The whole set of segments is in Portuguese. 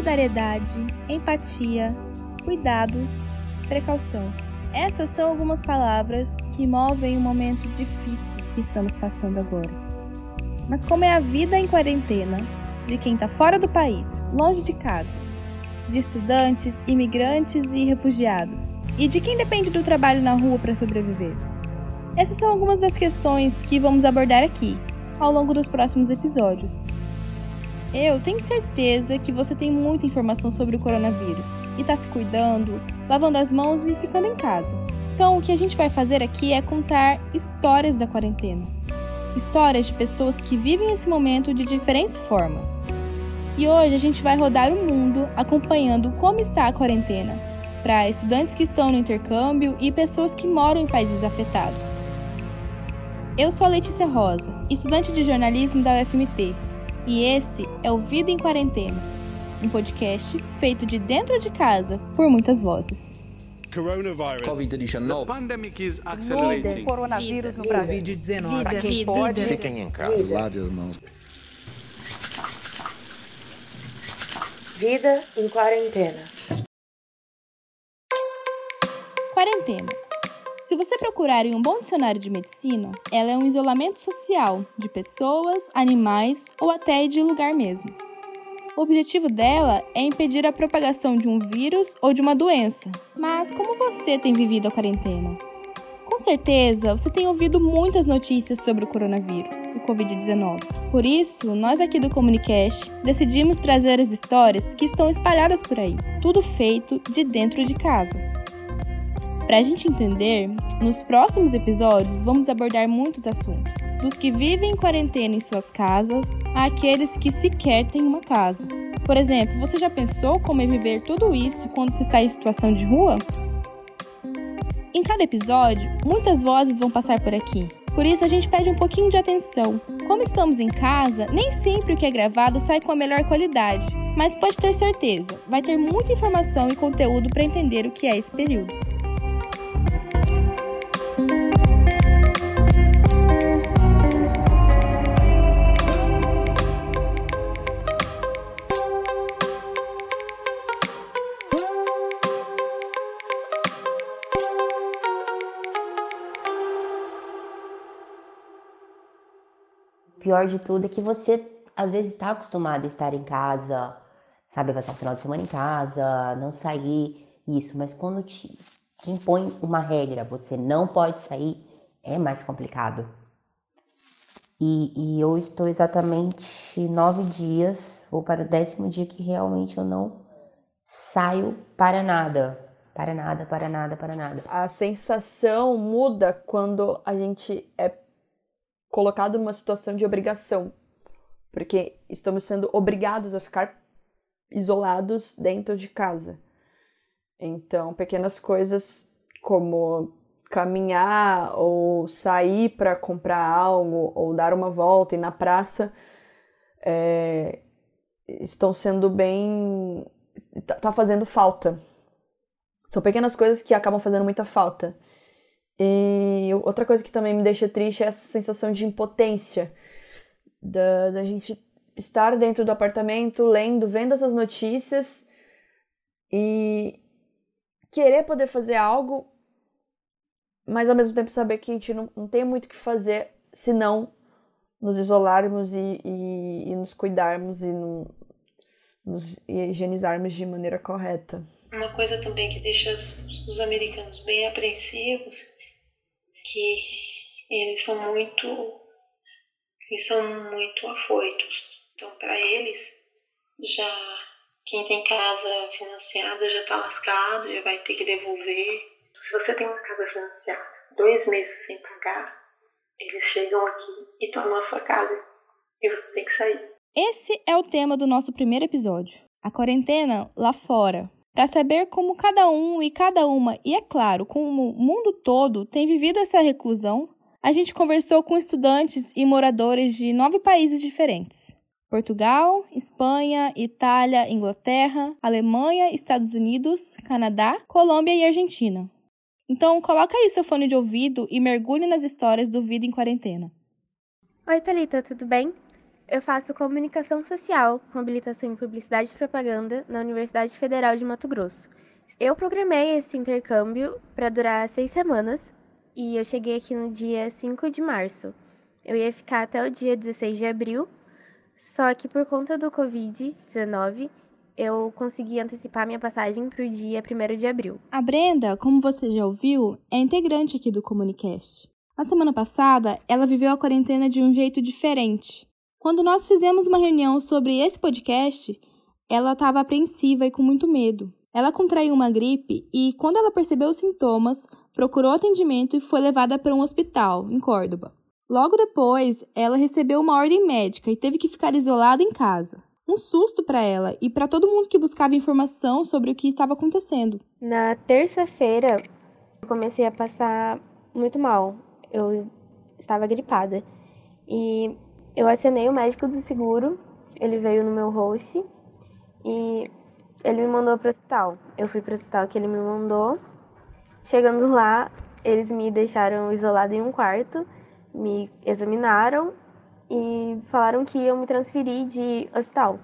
solidariedade, empatia, cuidados, precaução. Essas são algumas palavras que movem o momento difícil que estamos passando agora. Mas como é a vida em quarentena de quem está fora do país, longe de casa, de estudantes, imigrantes e refugiados, e de quem depende do trabalho na rua para sobreviver? Essas são algumas das questões que vamos abordar aqui, ao longo dos próximos episódios. Eu tenho certeza que você tem muita informação sobre o coronavírus e está se cuidando, lavando as mãos e ficando em casa. Então, o que a gente vai fazer aqui é contar histórias da quarentena. Histórias de pessoas que vivem esse momento de diferentes formas. E hoje a gente vai rodar o mundo acompanhando como está a quarentena para estudantes que estão no intercâmbio e pessoas que moram em países afetados. Eu sou a Letícia Rosa, estudante de jornalismo da UFMT e esse é o Vida em Quarentena, um podcast feito de dentro de casa por muitas vozes. Covid-19. pandemic is accelerating. coronavírus no Brasil. Covid-19. Para quem pode. Fiquem em casa. Lave as mãos. Vida em quarentena. Quarentena. Se você procurar em um bom dicionário de medicina, ela é um isolamento social de pessoas, animais ou até de lugar mesmo. O objetivo dela é impedir a propagação de um vírus ou de uma doença. Mas como você tem vivido a quarentena? Com certeza, você tem ouvido muitas notícias sobre o coronavírus, o Covid-19. Por isso, nós aqui do Comunicast decidimos trazer as histórias que estão espalhadas por aí, tudo feito de dentro de casa. Para a gente entender, nos próximos episódios vamos abordar muitos assuntos, dos que vivem em quarentena em suas casas àqueles que sequer têm uma casa. Por exemplo, você já pensou como é viver tudo isso quando se está em situação de rua? Em cada episódio, muitas vozes vão passar por aqui. Por isso a gente pede um pouquinho de atenção. Como estamos em casa, nem sempre o que é gravado sai com a melhor qualidade, mas pode ter certeza, vai ter muita informação e conteúdo para entender o que é esse período. Pior de tudo é que você, às vezes, está acostumado a estar em casa, sabe, passar o final de semana em casa, não sair, isso. Mas quando te, impõe uma regra, você não pode sair, é mais complicado. E, e eu estou exatamente nove dias, vou para o décimo dia que realmente eu não saio para nada. Para nada, para nada, para nada. A sensação muda quando a gente é colocado numa situação de obrigação, porque estamos sendo obrigados a ficar isolados dentro de casa. Então, pequenas coisas como caminhar ou sair para comprar algo ou dar uma volta e na praça é, estão sendo bem tá, tá fazendo falta são pequenas coisas que acabam fazendo muita falta e outra coisa que também me deixa triste é essa sensação de impotência da, da gente estar dentro do apartamento lendo vendo essas notícias e querer poder fazer algo mas ao mesmo tempo saber que a gente não, não tem muito o que fazer se não nos isolarmos e, e, e nos cuidarmos e no, nos higienizarmos de maneira correta. Uma coisa também que deixa os, os americanos bem apreensivos, que eles são muito, eles são muito afoitos. Então, para eles, já quem tem casa financiada já está lascado, já vai ter que devolver se você tem uma casa financiada, dois meses sem pagar, eles chegam aqui e tomam a sua casa e você tem que sair. Esse é o tema do nosso primeiro episódio, a quarentena lá fora. Para saber como cada um e cada uma, e é claro, como o mundo todo tem vivido essa reclusão, a gente conversou com estudantes e moradores de nove países diferentes. Portugal, Espanha, Itália, Inglaterra, Alemanha, Estados Unidos, Canadá, Colômbia e Argentina. Então, coloca aí seu fone de ouvido e mergulhe nas histórias do Vida em Quarentena. Oi, Thalita, tudo bem? Eu faço comunicação social com habilitação em publicidade e propaganda na Universidade Federal de Mato Grosso. Eu programei esse intercâmbio para durar seis semanas e eu cheguei aqui no dia 5 de março. Eu ia ficar até o dia 16 de abril, só que por conta do Covid-19 eu consegui antecipar minha passagem para o dia 1 de abril. A Brenda, como você já ouviu, é integrante aqui do Comunicast. Na semana passada, ela viveu a quarentena de um jeito diferente. Quando nós fizemos uma reunião sobre esse podcast, ela estava apreensiva e com muito medo. Ela contraiu uma gripe e, quando ela percebeu os sintomas, procurou atendimento e foi levada para um hospital, em Córdoba. Logo depois, ela recebeu uma ordem médica e teve que ficar isolada em casa. Um susto para ela e para todo mundo que buscava informação sobre o que estava acontecendo. Na terça-feira, eu comecei a passar muito mal. Eu estava gripada. E eu acionei o médico do seguro, ele veio no meu host e ele me mandou para o hospital. Eu fui para o hospital que ele me mandou. Chegando lá, eles me deixaram isolada em um quarto, me examinaram e falaram que iam me transferir de hospital.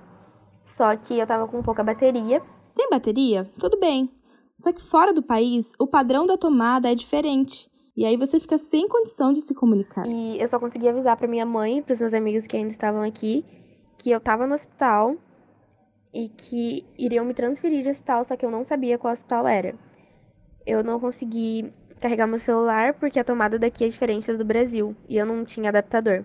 Só que eu tava com pouca bateria. Sem bateria? Tudo bem. Só que fora do país, o padrão da tomada é diferente. E aí você fica sem condição de se comunicar. E eu só consegui avisar para minha mãe, para os meus amigos que ainda estavam aqui, que eu tava no hospital e que iriam me transferir de hospital, só que eu não sabia qual hospital era. Eu não consegui carregar meu celular porque a tomada daqui é diferente da do Brasil e eu não tinha adaptador.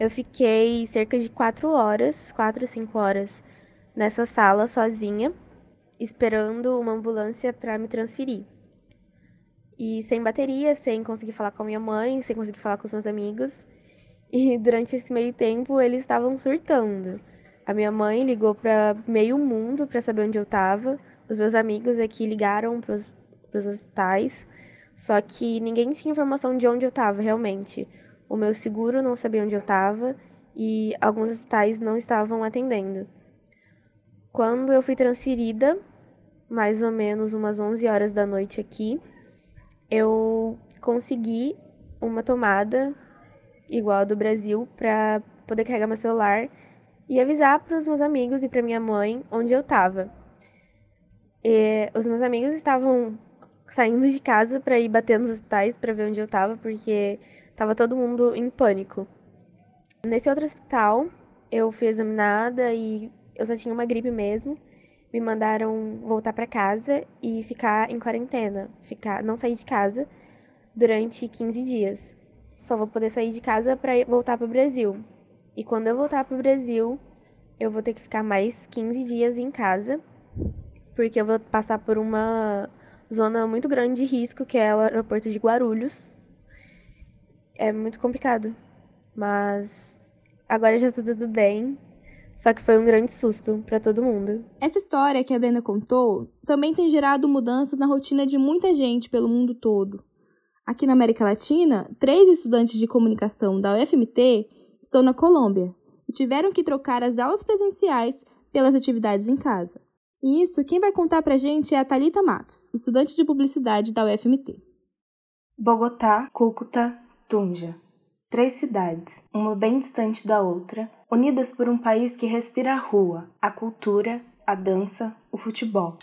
Eu fiquei cerca de quatro horas, quatro, cinco horas nessa sala sozinha, esperando uma ambulância para me transferir. E sem bateria, sem conseguir falar com a minha mãe, sem conseguir falar com os meus amigos. E durante esse meio tempo eles estavam surtando. A minha mãe ligou para meio mundo para saber onde eu estava. Os meus amigos aqui ligaram para os hospitais. Só que ninguém tinha informação de onde eu estava realmente. O meu seguro não sabia onde eu estava e alguns hospitais não estavam atendendo. Quando eu fui transferida, mais ou menos umas 11 horas da noite aqui, eu consegui uma tomada igual a do Brasil para poder carregar meu celular e avisar para os meus amigos e para minha mãe onde eu estava. os meus amigos estavam saindo de casa para ir bater nos hospitais para ver onde eu estava, porque estava todo mundo em pânico. Nesse outro hospital, eu fui examinada e eu só tinha uma gripe mesmo me mandaram voltar para casa e ficar em quarentena, ficar, não sair de casa durante 15 dias. Só vou poder sair de casa para voltar para o Brasil. E quando eu voltar para o Brasil, eu vou ter que ficar mais 15 dias em casa, porque eu vou passar por uma zona muito grande de risco, que é o aeroporto de Guarulhos. É muito complicado, mas agora já tá tudo bem. Só que foi um grande susto para todo mundo. Essa história que a Brenda contou também tem gerado mudanças na rotina de muita gente pelo mundo todo. Aqui na América Latina, três estudantes de comunicação da UFMT estão na Colômbia e tiveram que trocar as aulas presenciais pelas atividades em casa. E isso, quem vai contar pra gente é a Talita Matos, estudante de publicidade da UFMT. Bogotá, Cúcuta, Tunja. Três cidades, uma bem distante da outra, unidas por um país que respira a rua, a cultura, a dança, o futebol.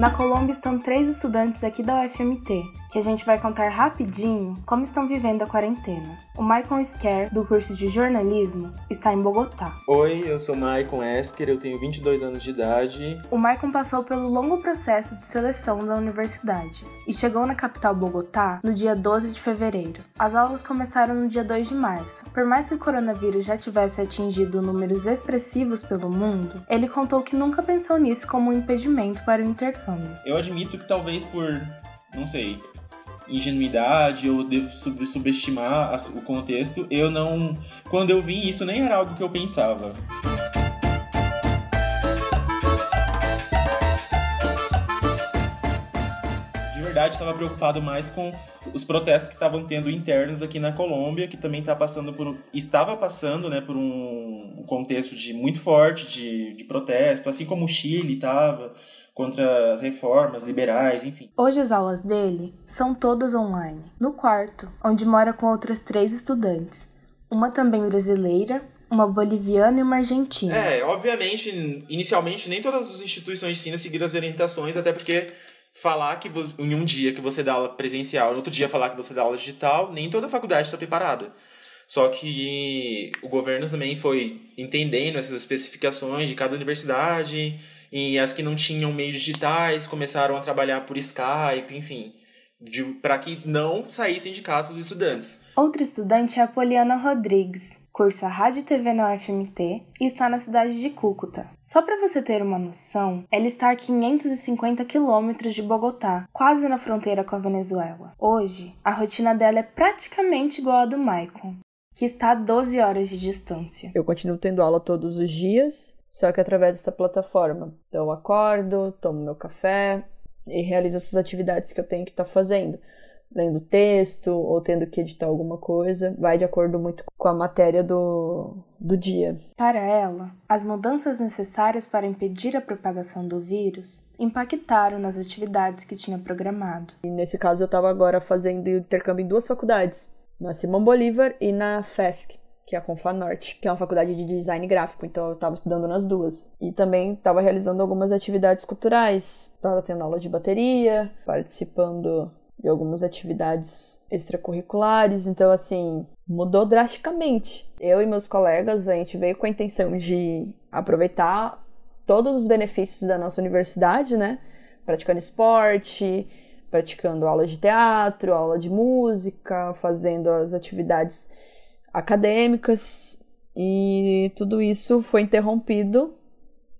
Na Colômbia estão três estudantes aqui da UFMT, que a gente vai contar rapidinho como estão vivendo a quarentena. O Maicon Esker, do curso de jornalismo, está em Bogotá. Oi, eu sou Maicon Esker, eu tenho 22 anos de idade. O Maicon passou pelo longo processo de seleção da universidade e chegou na capital Bogotá no dia 12 de fevereiro. As aulas começaram no dia 2 de março. Por mais que o coronavírus já tivesse atingido números expressivos pelo mundo, ele contou que nunca pensou nisso como um impedimento para o intercâmbio. Eu admito que talvez por, não sei, ingenuidade ou devo sub subestimar o contexto, eu não. Quando eu vi isso, nem era algo que eu pensava. De verdade, estava preocupado mais com os protestos que estavam tendo internos aqui na Colômbia, que também está passando por. estava passando né, por um contexto de muito forte de, de protesto, assim como o Chile estava contra as reformas liberais, enfim. Hoje as aulas dele são todas online, no quarto, onde mora com outras três estudantes. Uma também brasileira, uma boliviana e uma argentina. É, obviamente, inicialmente nem todas as instituições de ensino seguiram as orientações, até porque falar que em um dia que você dá aula presencial, no outro dia falar que você dá aula digital, nem toda faculdade está preparada. Só que o governo também foi entendendo essas especificações de cada universidade e as que não tinham meios digitais começaram a trabalhar por Skype, enfim, para que não saíssem de casa os estudantes. Outra estudante é a Poliana Rodrigues, cursa Rádio e TV na UFMT e está na cidade de Cúcuta. Só para você ter uma noção, ela está a 550 quilômetros de Bogotá, quase na fronteira com a Venezuela. Hoje, a rotina dela é praticamente igual à do Maicon, que está a 12 horas de distância. Eu continuo tendo aula todos os dias, só que através dessa plataforma. Então, eu acordo, tomo meu café e realizo essas atividades que eu tenho que estar tá fazendo lendo texto ou tendo que editar alguma coisa, vai de acordo muito com a matéria do, do dia. Para ela, as mudanças necessárias para impedir a propagação do vírus impactaram nas atividades que tinha programado. E nesse caso, eu estava agora fazendo intercâmbio em duas faculdades, na Simão Bolívar e na FESC. Que é a Confanorte, que é uma faculdade de design gráfico, então eu estava estudando nas duas. E também estava realizando algumas atividades culturais, estava tendo aula de bateria, participando de algumas atividades extracurriculares, então assim, mudou drasticamente. Eu e meus colegas, a gente veio com a intenção de aproveitar todos os benefícios da nossa universidade, né? Praticando esporte, praticando aula de teatro, aula de música, fazendo as atividades acadêmicas e tudo isso foi interrompido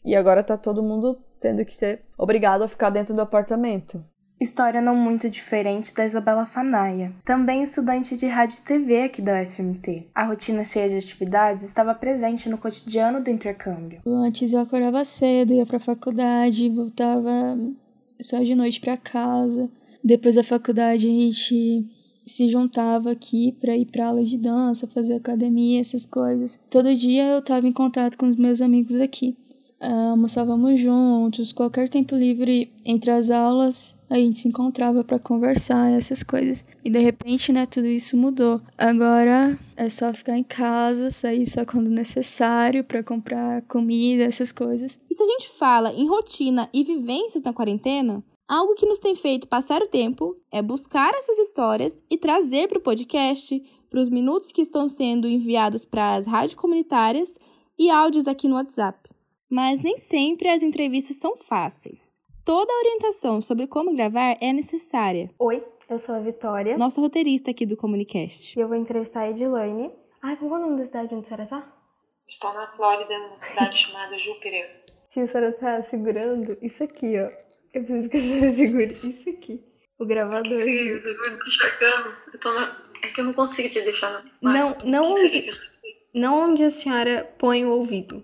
e agora tá todo mundo tendo que ser obrigado a ficar dentro do apartamento. História não muito diferente da Isabela Fanaia, também estudante de rádio e TV aqui da UFMT. A rotina cheia de atividades estava presente no cotidiano do intercâmbio. Antes eu acordava cedo, ia para a faculdade, voltava só de noite para casa. Depois da faculdade a gente se juntava aqui para ir para aula de dança, fazer academia, essas coisas. Todo dia eu estava em contato com os meus amigos aqui almoçávamos juntos, qualquer tempo livre entre as aulas, a gente se encontrava para conversar, essas coisas. E de repente, né, tudo isso mudou. Agora é só ficar em casa, sair só quando necessário para comprar comida, essas coisas. E se a gente fala em rotina e vivências na quarentena, algo que nos tem feito passar o tempo é buscar essas histórias e trazer para o podcast, para os minutos que estão sendo enviados para as rádios comunitárias e áudios aqui no WhatsApp mas nem sempre as entrevistas são fáceis. Toda a orientação sobre como gravar é necessária. Oi, eu sou a Vitória. Nossa roteirista aqui do Comunicast. E eu vou entrevistar a Edilane. Ai, qual é o nome da cidade onde a senhora tá? Estou na Flórida, numa cidade chamada Júpiter. Tia, a senhora tá segurando isso aqui, ó. Eu preciso que a senhora segure isso aqui. O gravador. Eu tô enxergando. Eu tô na... É que eu não consigo te deixar na... Não, não onde... Não onde a senhora põe o ouvido.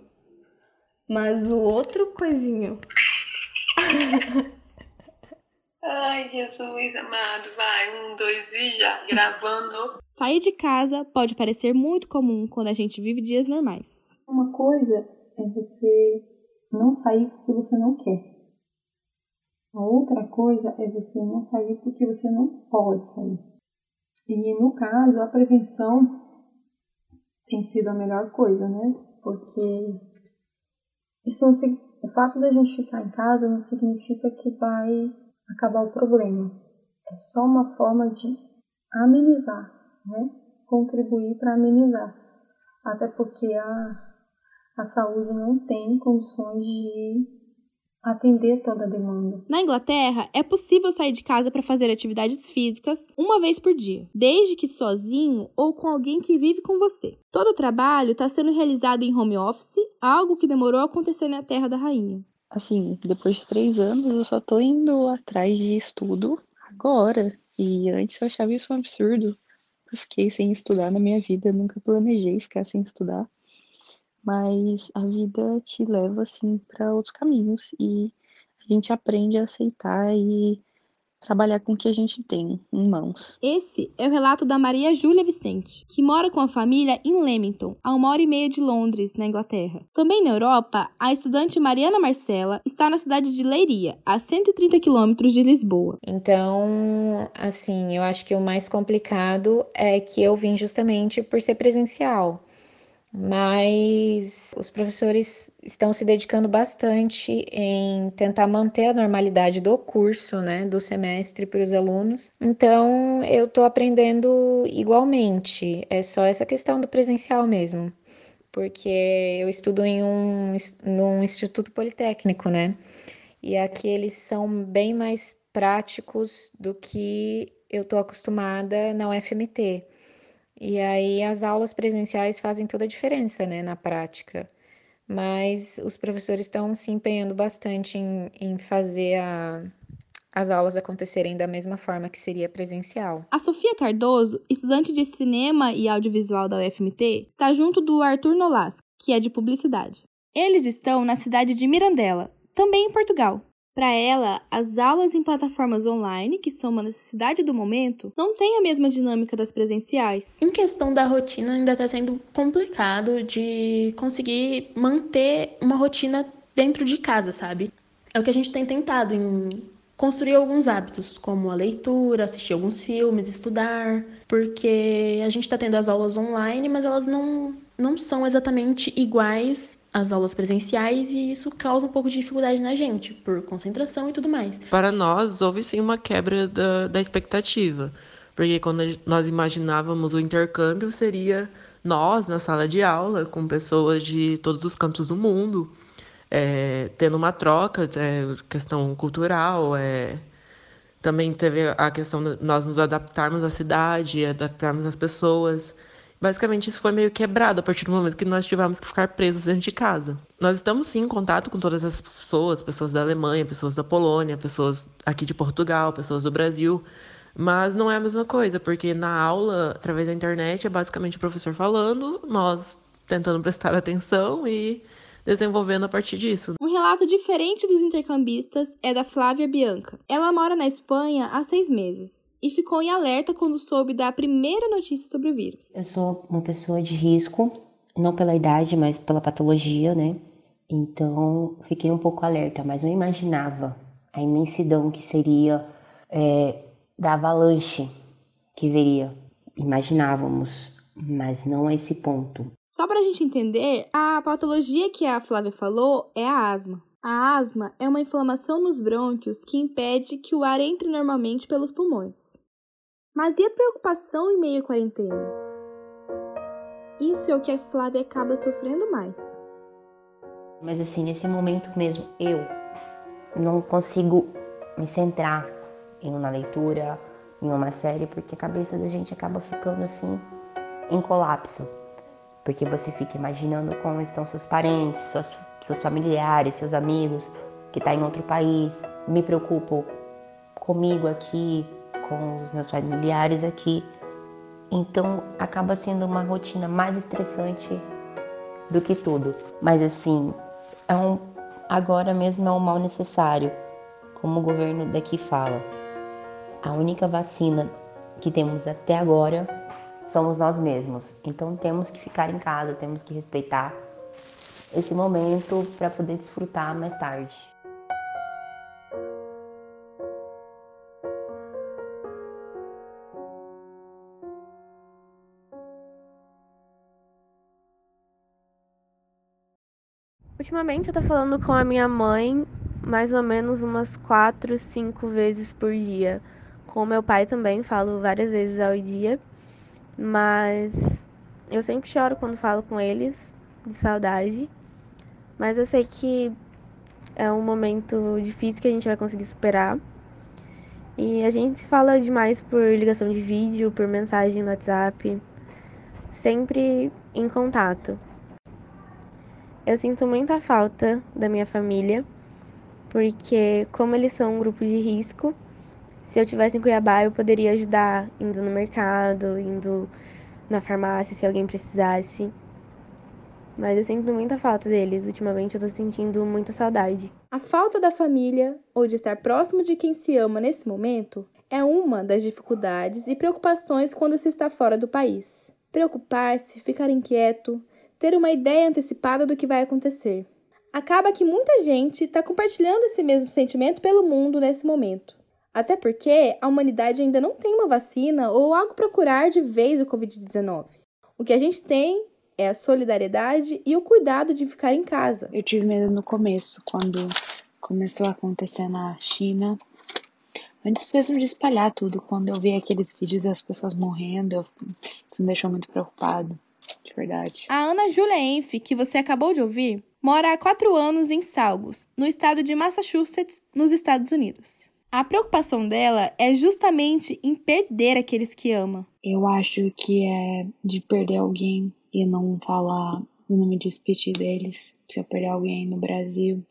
Mas o outro coisinho. Ai, Jesus amado, vai, um, dois e já, gravando. Sair de casa pode parecer muito comum quando a gente vive dias normais. Uma coisa é você não sair porque você não quer. A outra coisa é você não sair porque você não pode sair. E no caso, a prevenção tem sido a melhor coisa, né? Porque isso não, o fato da gente ficar em casa não significa que vai acabar o problema. É só uma forma de amenizar, né? Contribuir para amenizar. Até porque a, a saúde não tem condições de atender toda a demanda. Na Inglaterra, é possível sair de casa para fazer atividades físicas uma vez por dia, desde que sozinho ou com alguém que vive com você. Todo o trabalho está sendo realizado em home office, algo que demorou a acontecer na Terra da Rainha. Assim, depois de três anos, eu só tô indo atrás de estudo agora. E antes eu achava isso um absurdo. Eu fiquei sem estudar na minha vida, nunca planejei ficar sem estudar mas a vida te leva assim para outros caminhos e a gente aprende a aceitar e trabalhar com o que a gente tem em mãos. Esse é o relato da Maria Júlia Vicente, que mora com a família em Leamington, a uma hora e meia de Londres, na Inglaterra. Também na Europa, a estudante Mariana Marcela está na cidade de Leiria, a 130 quilômetros de Lisboa. Então, assim, eu acho que o mais complicado é que eu vim justamente por ser presencial mas os professores estão se dedicando bastante em tentar manter a normalidade do curso, né, do semestre para os alunos. Então, eu estou aprendendo igualmente, é só essa questão do presencial mesmo, porque eu estudo em um num instituto politécnico, né, e aqui eles são bem mais práticos do que eu estou acostumada na UFMT. E aí as aulas presenciais fazem toda a diferença, né, na prática. Mas os professores estão se empenhando bastante em, em fazer a, as aulas acontecerem da mesma forma que seria presencial. A Sofia Cardoso, estudante de cinema e audiovisual da UFMT, está junto do Arthur Nolasco, que é de publicidade. Eles estão na cidade de Mirandela, também em Portugal. Para ela, as aulas em plataformas online, que são uma necessidade do momento, não têm a mesma dinâmica das presenciais. Em questão da rotina, ainda está sendo complicado de conseguir manter uma rotina dentro de casa, sabe? É o que a gente tem tentado em construir alguns hábitos, como a leitura, assistir alguns filmes, estudar, porque a gente está tendo as aulas online, mas elas não, não são exatamente iguais as aulas presenciais e isso causa um pouco de dificuldade na gente, por concentração e tudo mais. Para nós, houve sim uma quebra da, da expectativa, porque quando nós imaginávamos o intercâmbio seria nós na sala de aula, com pessoas de todos os cantos do mundo, é, tendo uma troca, é, questão cultural, é, também teve a questão de nós nos adaptarmos à cidade, adaptarmos às pessoas. Basicamente, isso foi meio quebrado a partir do momento que nós tivemos que ficar presos dentro de casa. Nós estamos sim em contato com todas as pessoas, pessoas da Alemanha, pessoas da Polônia, pessoas aqui de Portugal, pessoas do Brasil, mas não é a mesma coisa, porque na aula, através da internet, é basicamente o professor falando, nós tentando prestar atenção e desenvolvendo a partir disso. Um relato diferente dos intercambistas é da Flávia Bianca. Ela mora na Espanha há seis meses e ficou em alerta quando soube da primeira notícia sobre o vírus. Eu sou uma pessoa de risco, não pela idade, mas pela patologia, né? Então fiquei um pouco alerta, mas não imaginava a imensidão que seria é, da avalanche que viria. Imaginávamos, mas não a esse ponto. Só para a gente entender, a patologia que a Flávia falou é a asma. A asma é uma inflamação nos brônquios que impede que o ar entre normalmente pelos pulmões. Mas e a preocupação em meio à quarentena? Isso é o que a Flávia acaba sofrendo mais. Mas assim, nesse momento mesmo, eu não consigo me centrar em uma leitura, em uma série, porque a cabeça da gente acaba ficando assim em colapso porque você fica imaginando como estão seus parentes, suas, seus familiares, seus amigos que está em outro país. Me preocupo comigo aqui, com os meus familiares aqui. Então acaba sendo uma rotina mais estressante do que tudo. Mas assim, é um, agora mesmo é um mal necessário, como o governo daqui fala. A única vacina que temos até agora somos nós mesmos. Então temos que ficar em casa, temos que respeitar esse momento para poder desfrutar mais tarde. Ultimamente eu tô falando com a minha mãe mais ou menos umas quatro, cinco vezes por dia. Com meu pai também falo várias vezes ao dia. Mas eu sempre choro quando falo com eles, de saudade. Mas eu sei que é um momento difícil que a gente vai conseguir superar. E a gente se fala demais por ligação de vídeo, por mensagem no WhatsApp, sempre em contato. Eu sinto muita falta da minha família, porque como eles são um grupo de risco, se eu tivesse em Cuiabá, eu poderia ajudar indo no mercado, indo na farmácia, se alguém precisasse. Mas eu sinto muita falta deles. Ultimamente eu tô sentindo muita saudade. A falta da família ou de estar próximo de quem se ama nesse momento é uma das dificuldades e preocupações quando se está fora do país. Preocupar-se, ficar inquieto, ter uma ideia antecipada do que vai acontecer. Acaba que muita gente está compartilhando esse mesmo sentimento pelo mundo nesse momento. Até porque a humanidade ainda não tem uma vacina ou algo para curar de vez o Covid-19. O que a gente tem é a solidariedade e o cuidado de ficar em casa. Eu tive medo no começo, quando começou a acontecer na China. Antes mesmo de espalhar tudo, quando eu vi aqueles vídeos das pessoas morrendo, eu... isso me deixou muito preocupado, de verdade. A Ana Júlia Enf, que você acabou de ouvir, mora há quatro anos em Salgos, no estado de Massachusetts, nos Estados Unidos. A preocupação dela é justamente em perder aqueles que ama. Eu acho que é de perder alguém e não falar e não me despedir deles se eu perder alguém no Brasil.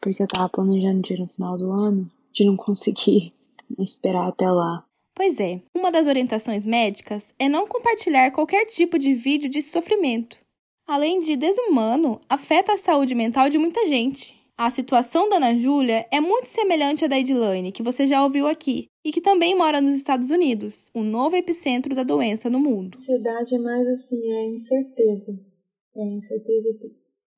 Porque eu tava planejando ir no final do ano, de não conseguir esperar até lá. Pois é, uma das orientações médicas é não compartilhar qualquer tipo de vídeo de sofrimento. Além de desumano, afeta a saúde mental de muita gente. A situação da Ana Júlia é muito semelhante à da Edilane, que você já ouviu aqui, e que também mora nos Estados Unidos, o novo epicentro da doença no mundo. A ansiedade é mais assim, é incerteza. É incerteza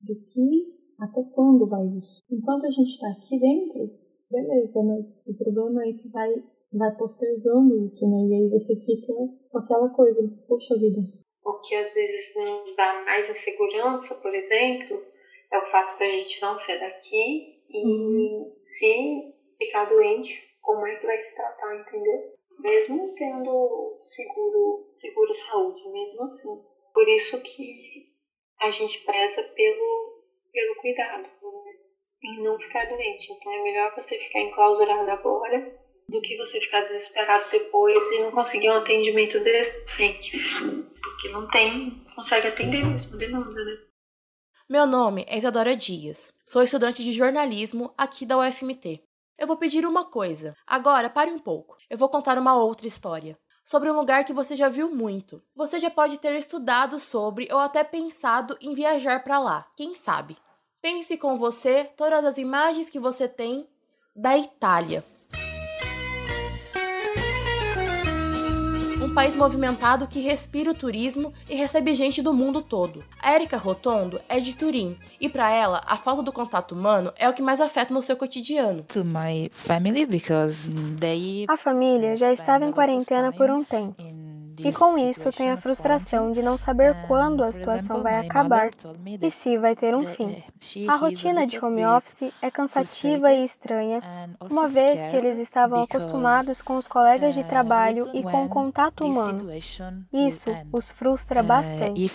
do que, até quando vai isso. Enquanto a gente está aqui dentro, beleza, mas o problema é que vai, vai postergando isso, né? E aí você fica com aquela coisa, poxa vida. O que às vezes nos dá mais insegurança, por exemplo, é o fato da gente não ser daqui e uhum. se ficar doente, como é que vai se tratar, entendeu? Mesmo tendo seguro, seguro saúde, mesmo assim. Por isso que a gente preza pelo, pelo cuidado, né? em não ficar doente. Então é melhor você ficar enclausurado agora do que você ficar desesperado depois e não conseguir um atendimento decente. Porque não tem, consegue atender mesmo demanda, né? Meu nome é Isadora Dias. Sou estudante de jornalismo aqui da UFMT. Eu vou pedir uma coisa. Agora, pare um pouco. Eu vou contar uma outra história. Sobre um lugar que você já viu muito. Você já pode ter estudado sobre ou até pensado em viajar para lá. Quem sabe? Pense com você todas as imagens que você tem da Itália. País movimentado que respira o turismo e recebe gente do mundo todo. A Erika Rotondo é de Turim e para ela a falta do contato humano é o que mais afeta no seu cotidiano. A família já estava em quarentena por um tempo. E com isso tem a frustração de não saber quando a situação vai acabar e se vai ter um fim. A rotina de home office é cansativa e estranha, uma vez que eles estavam acostumados com os colegas de trabalho e com o contato humano. Isso os frustra bastante.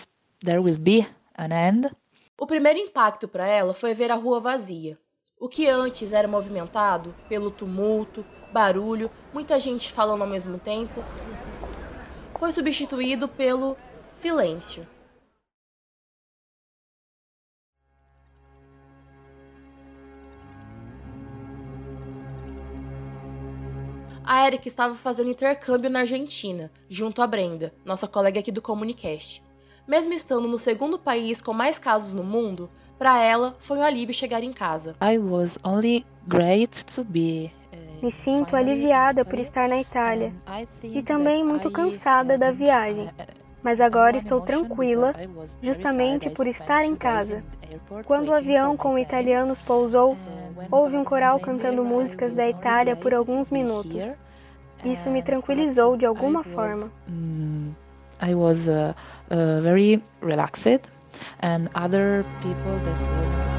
O primeiro impacto para ela foi ver a rua vazia. O que antes era movimentado pelo tumulto, barulho, muita gente falando ao mesmo tempo, foi substituído pelo silêncio. A Erika estava fazendo intercâmbio na Argentina, junto a Brenda, nossa colega aqui do Comunicast. Mesmo estando no segundo país com mais casos no mundo, para ela foi um alívio chegar em casa. I was only great to be me sinto aliviada por estar na Itália e também muito cansada da viagem, mas agora estou tranquila justamente por estar em casa. Quando o avião com italianos pousou, houve um coral cantando músicas da Itália por alguns minutos. Isso me tranquilizou de alguma forma. I was uh, uh, very relaxed and other people that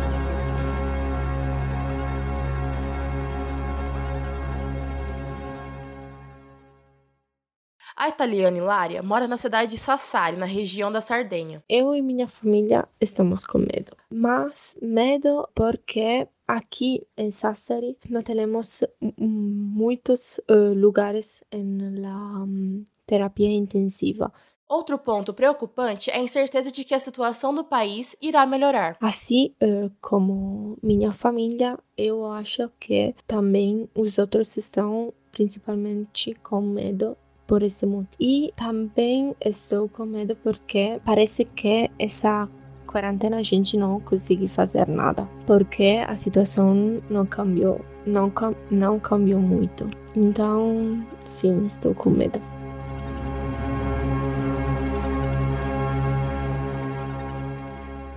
A italiana Hilária mora na cidade de Sassari, na região da Sardenha. Eu e minha família estamos com medo, mas medo porque aqui em Sassari não temos muitos uh, lugares na um, terapia intensiva. Outro ponto preocupante é a incerteza de que a situação do país irá melhorar. Assim uh, como minha família, eu acho que também os outros estão principalmente com medo por esse motivo. E também estou com medo porque parece que essa quarentena a gente não consegue fazer nada, porque a situação não cambiou, não, não cambiou muito. Então, sim, estou com medo.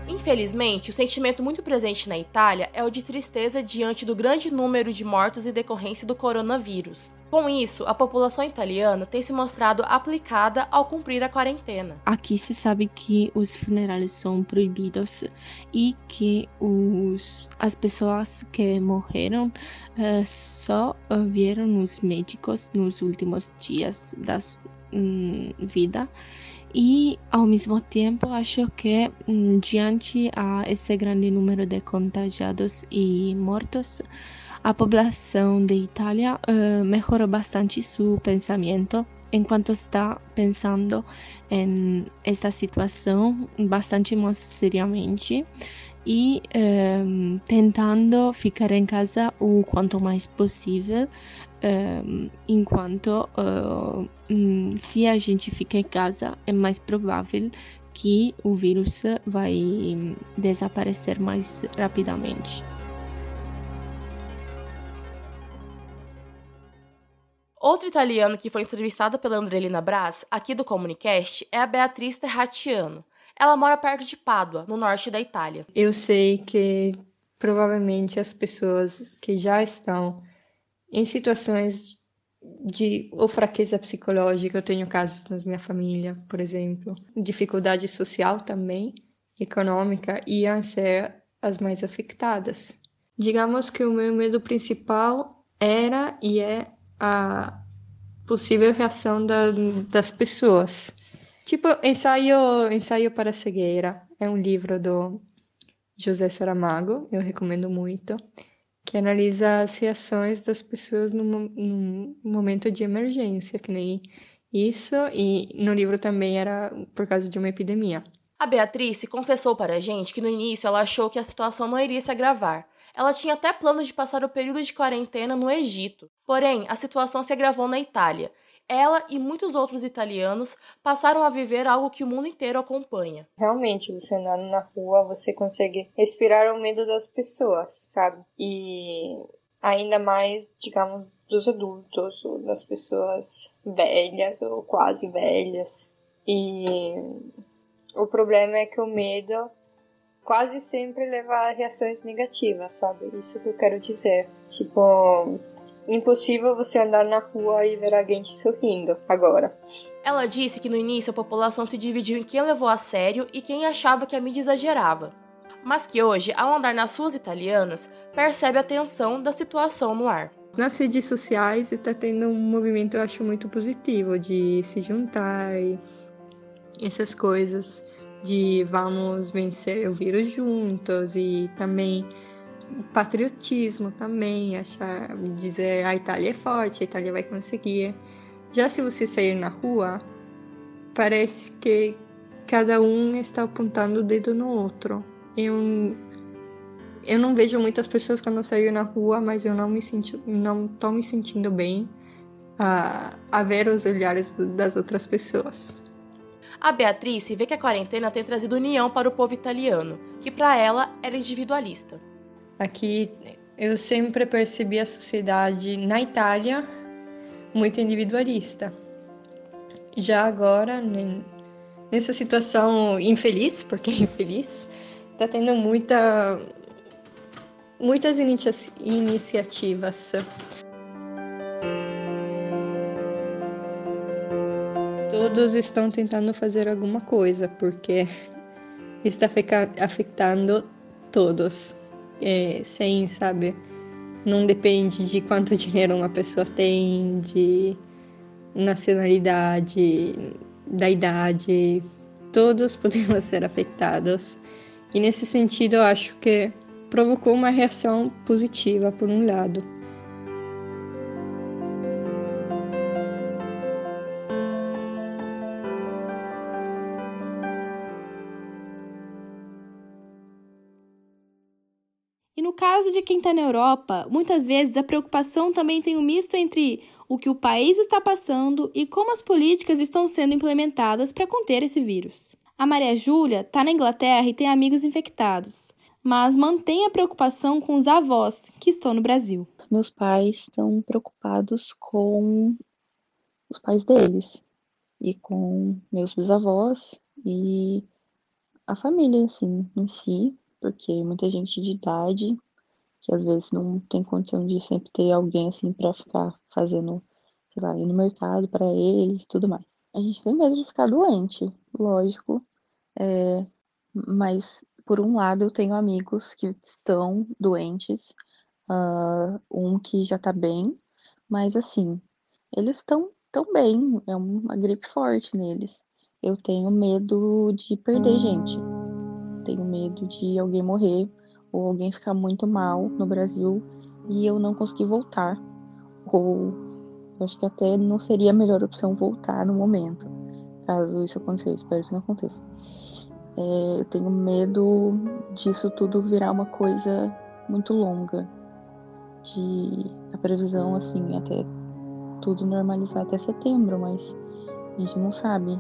Infelizmente, o sentimento muito presente na Itália é o de tristeza diante do grande número de mortos em decorrência do coronavírus. Com isso, a população italiana tem se mostrado aplicada ao cumprir a quarentena. Aqui se sabe que os funerais são proibidos e que os, as pessoas que morreram uh, só vieram os médicos nos últimos dias da um, vida e ao mesmo tempo acho que hum, diante a esse grande número de contagiados e mortos a população de Itália uh, melhorou bastante seu pensamento enquanto está pensando em situação bastante mais seriamente e um, tentando ficar em casa o quanto mais possível, um, enquanto uh, um, se a gente fica em casa é mais provável que o vírus vai desaparecer mais rapidamente. Outro italiano que foi entrevistada pela Andrelina Brás, aqui do Comunicast, é a Beatriz Terratiano. Ela mora perto de Pádua, no norte da Itália. Eu sei que provavelmente as pessoas que já estão em situações de ou fraqueza psicológica, eu tenho casos na minha família, por exemplo, dificuldade social também, econômica, iam ser as mais afetadas. Digamos que o meu medo principal era e é a possível reação da, das pessoas Tipo, ensaio, ensaio para a cegueira é um livro do José Saramago, eu recomendo muito, que analisa as reações das pessoas num, num momento de emergência, que nem isso, e no livro também era por causa de uma epidemia. A Beatriz confessou para a gente que no início ela achou que a situação não iria se agravar. Ela tinha até planos de passar o período de quarentena no Egito. Porém, a situação se agravou na Itália ela e muitos outros italianos passaram a viver algo que o mundo inteiro acompanha. Realmente, você andando na rua, você consegue respirar o medo das pessoas, sabe? E ainda mais, digamos, dos adultos, ou das pessoas velhas ou quase velhas. E o problema é que o medo quase sempre leva a reações negativas, sabe? Isso que eu quero dizer. Tipo, Impossível você andar na rua e ver alguém te sorrindo agora. Ela disse que no início a população se dividiu em quem levou a sério e quem achava que a mídia exagerava. Mas que hoje, ao andar nas ruas italianas, percebe a tensão da situação no ar. Nas redes sociais está tendo um movimento, eu acho, muito positivo de se juntar e essas coisas, de vamos vencer o vírus juntos e também patriotismo também, achar, dizer a Itália é forte, a Itália vai conseguir. Já se você sair na rua, parece que cada um está apontando o dedo no outro. Eu, eu não vejo muitas pessoas quando eu saio na rua, mas eu não me sinto, não estou me sentindo bem a, a ver os olhares das outras pessoas. A Beatriz vê que a quarentena tem trazido união para o povo italiano, que para ela era individualista. Aqui eu sempre percebi a sociedade na Itália muito individualista. Já agora, nessa situação infeliz, porque é infeliz, está tendo muita, muitas inicia iniciativas. Todos estão tentando fazer alguma coisa, porque está afetando todos é, sem, sabe? Não depende de quanto dinheiro uma pessoa tem, de nacionalidade, da idade. Todos podemos ser afetados. E nesse sentido, eu acho que provocou uma reação positiva, por um lado. Caso de quem está na Europa, muitas vezes a preocupação também tem um misto entre o que o país está passando e como as políticas estão sendo implementadas para conter esse vírus. A Maria Júlia está na Inglaterra e tem amigos infectados, mas mantém a preocupação com os avós que estão no Brasil. Meus pais estão preocupados com os pais deles e com meus bisavós e a família, assim, em si, porque muita gente de idade que às vezes não tem condição de sempre ter alguém assim para ficar fazendo, sei lá, ir no mercado para eles e tudo mais. A gente tem medo de ficar doente, lógico, é, mas por um lado eu tenho amigos que estão doentes, uh, um que já tá bem, mas assim, eles estão tão bem, é uma gripe forte neles. Eu tenho medo de perder gente. Tenho medo de alguém morrer ou alguém ficar muito mal no Brasil e eu não conseguir voltar. Ou eu acho que até não seria a melhor opção voltar no momento, caso isso aconteça. Espero que não aconteça. É, eu tenho medo disso tudo virar uma coisa muito longa. De a previsão, assim, até tudo normalizar até setembro, mas a gente não sabe.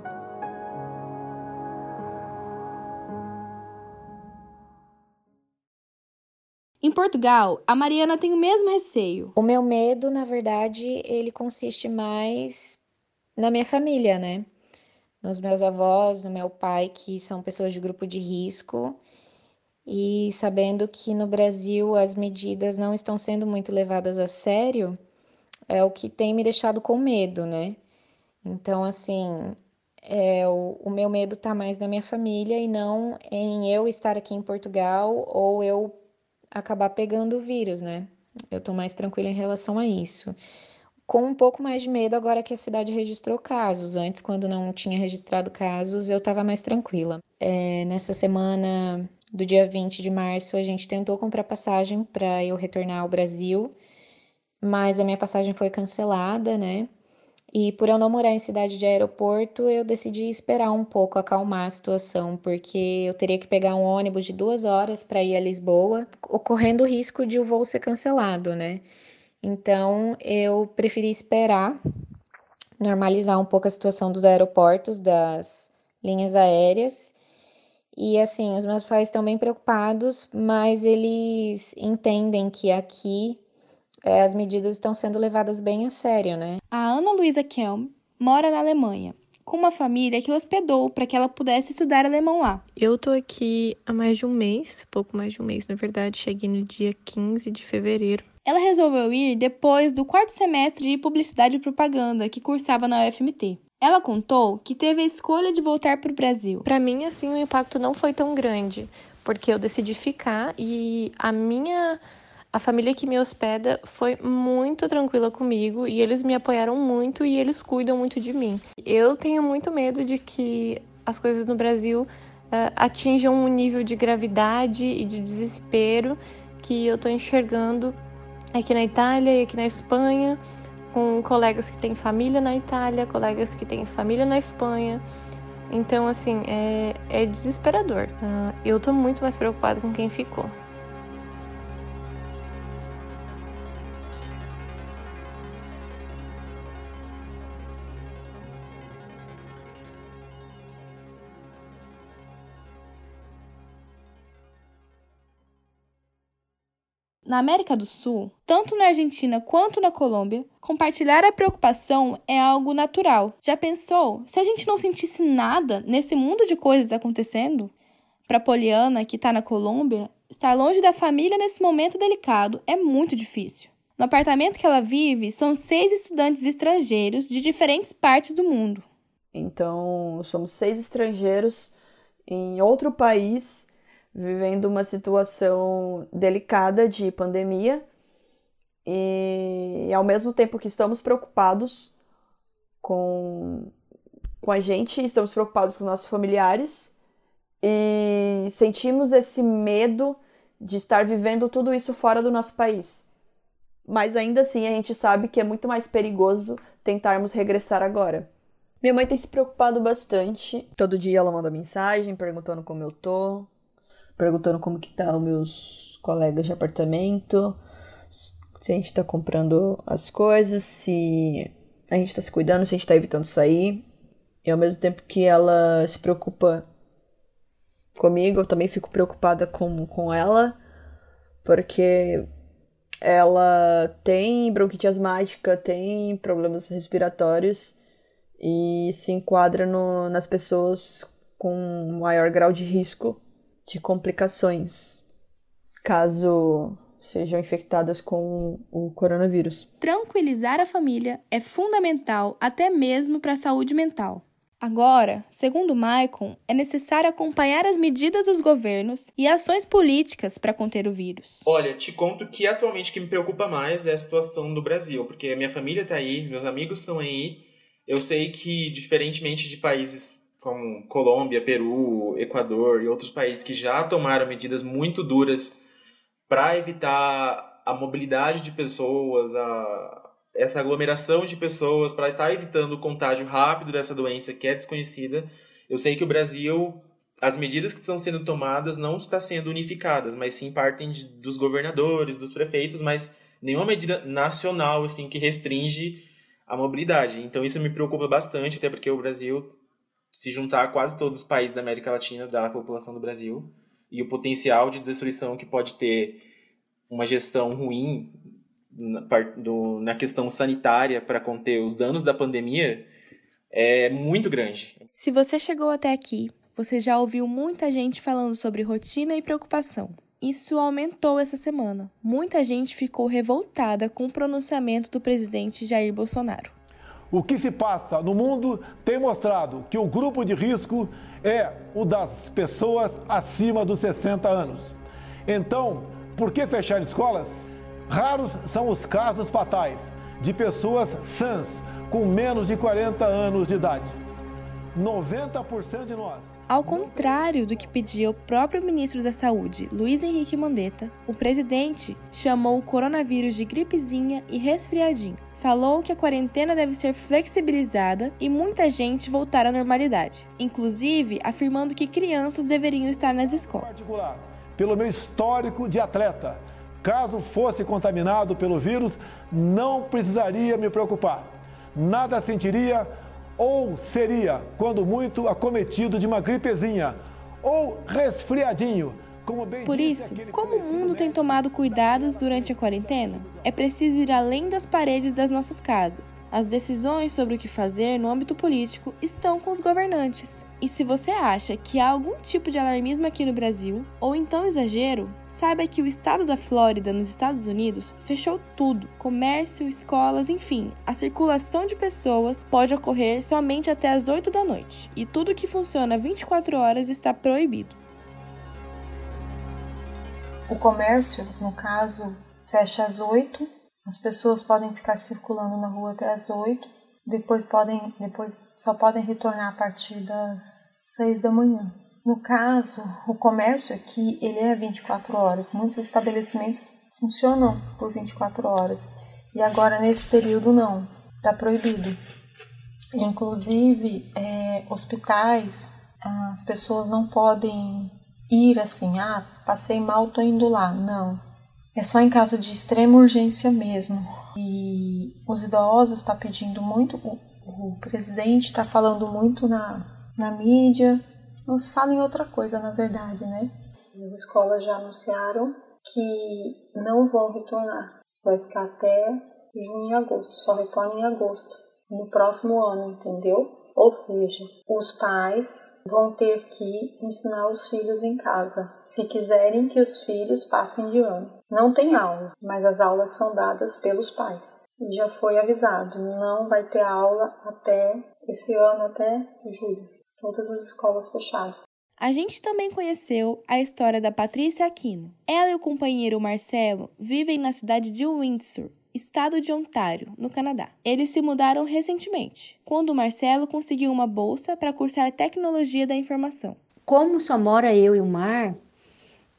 Em Portugal, a Mariana tem o mesmo receio. O meu medo, na verdade, ele consiste mais na minha família, né? Nos meus avós, no meu pai, que são pessoas de grupo de risco, e sabendo que no Brasil as medidas não estão sendo muito levadas a sério, é o que tem me deixado com medo, né? Então, assim, é, o, o meu medo tá mais na minha família e não em eu estar aqui em Portugal ou eu acabar pegando o vírus, né? Eu tô mais tranquila em relação a isso. Com um pouco mais de medo agora que a cidade registrou casos. Antes, quando não tinha registrado casos, eu tava mais tranquila. É, nessa semana do dia 20 de março, a gente tentou comprar passagem para eu retornar ao Brasil, mas a minha passagem foi cancelada, né? E por eu não morar em cidade de aeroporto, eu decidi esperar um pouco, acalmar a situação, porque eu teria que pegar um ônibus de duas horas para ir a Lisboa, ocorrendo o risco de o voo ser cancelado, né? Então eu preferi esperar, normalizar um pouco a situação dos aeroportos, das linhas aéreas. E assim, os meus pais estão bem preocupados, mas eles entendem que aqui é, as medidas estão sendo levadas bem a sério, né? A Ana Luísa Kelm mora na Alemanha, com uma família que hospedou para que ela pudesse estudar alemão lá. Eu tô aqui há mais de um mês, pouco mais de um mês, na verdade, cheguei no dia 15 de fevereiro. Ela resolveu ir depois do quarto semestre de publicidade e propaganda que cursava na UFMT. Ela contou que teve a escolha de voltar para o Brasil. Para mim, assim, o impacto não foi tão grande, porque eu decidi ficar e a minha a família que me hospeda foi muito tranquila comigo e eles me apoiaram muito e eles cuidam muito de mim. Eu tenho muito medo de que as coisas no Brasil uh, atinjam um nível de gravidade e de desespero que eu estou enxergando aqui na Itália e aqui na Espanha, com colegas que têm família na Itália, colegas que têm família na Espanha. Então, assim, é, é desesperador. Uh, eu estou muito mais preocupada com quem ficou. Na América do Sul, tanto na Argentina quanto na Colômbia, compartilhar a preocupação é algo natural. Já pensou se a gente não sentisse nada nesse mundo de coisas acontecendo? Para Poliana, que está na Colômbia, estar longe da família nesse momento delicado é muito difícil. No apartamento que ela vive, são seis estudantes estrangeiros de diferentes partes do mundo. Então, somos seis estrangeiros em outro país vivendo uma situação delicada de pandemia e, ao mesmo tempo que estamos preocupados com, com a gente, estamos preocupados com nossos familiares e sentimos esse medo de estar vivendo tudo isso fora do nosso país. Mas ainda assim a gente sabe que é muito mais perigoso tentarmos regressar agora. Minha mãe tem se preocupado bastante. Todo dia ela manda mensagem perguntando como eu tô, perguntando como que tá os meus colegas de apartamento, se a gente tá comprando as coisas, se a gente tá se cuidando, se a gente tá evitando sair. E ao mesmo tempo que ela se preocupa comigo, eu também fico preocupada com, com ela, porque ela tem bronquite asmática, tem problemas respiratórios e se enquadra no, nas pessoas com maior grau de risco de complicações caso sejam infectadas com o coronavírus. Tranquilizar a família é fundamental até mesmo para a saúde mental. Agora, segundo Maicon, é necessário acompanhar as medidas dos governos e ações políticas para conter o vírus. Olha, te conto que atualmente o que me preocupa mais é a situação do Brasil, porque a minha família está aí, meus amigos estão aí. Eu sei que, diferentemente de países como Colômbia, Peru, Equador e outros países que já tomaram medidas muito duras para evitar a mobilidade de pessoas, a, essa aglomeração de pessoas para estar tá evitando o contágio rápido dessa doença que é desconhecida. Eu sei que o Brasil, as medidas que estão sendo tomadas não estão sendo unificadas, mas sim partem de, dos governadores, dos prefeitos, mas nenhuma medida nacional assim que restringe a mobilidade. Então isso me preocupa bastante, até porque o Brasil se juntar a quase todos os países da América Latina da população do Brasil e o potencial de destruição que pode ter uma gestão ruim na, do, na questão sanitária para conter os danos da pandemia é muito grande. Se você chegou até aqui, você já ouviu muita gente falando sobre rotina e preocupação. Isso aumentou essa semana. Muita gente ficou revoltada com o pronunciamento do presidente Jair Bolsonaro. O que se passa no mundo tem mostrado que o grupo de risco é o das pessoas acima dos 60 anos. Então, por que fechar escolas? Raros são os casos fatais de pessoas sãs com menos de 40 anos de idade. 90% de nós. Ao contrário do que pedia o próprio ministro da Saúde, Luiz Henrique Mandetta, o presidente chamou o coronavírus de gripezinha e resfriadinho. Falou que a quarentena deve ser flexibilizada e muita gente voltar à normalidade, inclusive afirmando que crianças deveriam estar nas escolas. Pelo meu histórico de atleta, Caso fosse contaminado pelo vírus, não precisaria me preocupar. Nada sentiria ou seria, quando muito, acometido de uma gripezinha ou resfriadinho. Por isso, como o mundo tem tomado cuidados durante a quarentena, é preciso ir além das paredes das nossas casas as decisões sobre o que fazer no âmbito político estão com os governantes. E se você acha que há algum tipo de alarmismo aqui no Brasil, ou então exagero, saiba que o estado da Flórida, nos Estados Unidos, fechou tudo: comércio, escolas, enfim. A circulação de pessoas pode ocorrer somente até as 8 da noite, e tudo que funciona 24 horas está proibido. O comércio, no caso, fecha às 8 as pessoas podem ficar circulando na rua até as 8, depois podem, depois só podem retornar a partir das 6 da manhã. No caso, o comércio aqui, ele é 24 horas. Muitos estabelecimentos funcionam por 24 horas. E agora nesse período não, está proibido. Inclusive, é, hospitais, as pessoas não podem ir assim, ah, passei mal, tô indo lá. Não, é só em caso de extrema urgência mesmo. E os idosos estão tá pedindo muito, o, o presidente está falando muito na, na mídia. Não se fala em outra coisa, na verdade, né? As escolas já anunciaram que não vão retornar. Vai ficar até junho e agosto. Só retorna em agosto. No próximo ano, entendeu? Ou seja, os pais vão ter que ensinar os filhos em casa, se quiserem que os filhos passem de ano. Não tem aula, mas as aulas são dadas pelos pais. E já foi avisado, não vai ter aula até esse ano, até julho. Todas as escolas fechadas. A gente também conheceu a história da Patrícia Aquino. Ela e o companheiro Marcelo vivem na cidade de Windsor, estado de Ontário, no Canadá. Eles se mudaram recentemente, quando Marcelo conseguiu uma bolsa para cursar tecnologia da informação. Como só mora eu e o Mar,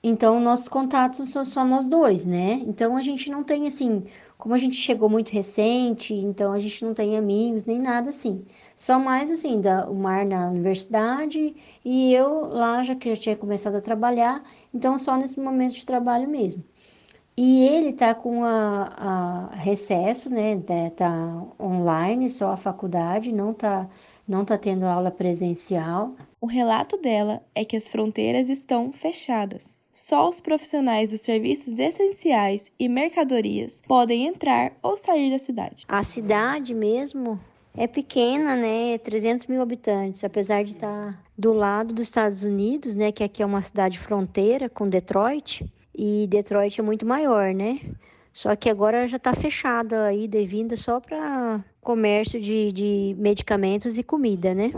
então nossos contatos são só nós dois, né? Então a gente não tem assim, como a gente chegou muito recente, então a gente não tem amigos nem nada assim. Só mais assim, da, o Mar na universidade e eu lá já que já tinha começado a trabalhar, então só nesse momento de trabalho mesmo. E ele está com a, a, recesso, né? Tá online, só a faculdade, não está não está tendo aula presencial. O relato dela é que as fronteiras estão fechadas. Só os profissionais dos serviços essenciais e mercadorias podem entrar ou sair da cidade. A cidade mesmo é pequena, né? 300 mil habitantes, apesar de estar tá do lado dos Estados Unidos, né? Que aqui é uma cidade fronteira com Detroit. E Detroit é muito maior, né? Só que agora já está fechada aí, devido só para comércio de, de medicamentos e comida, né?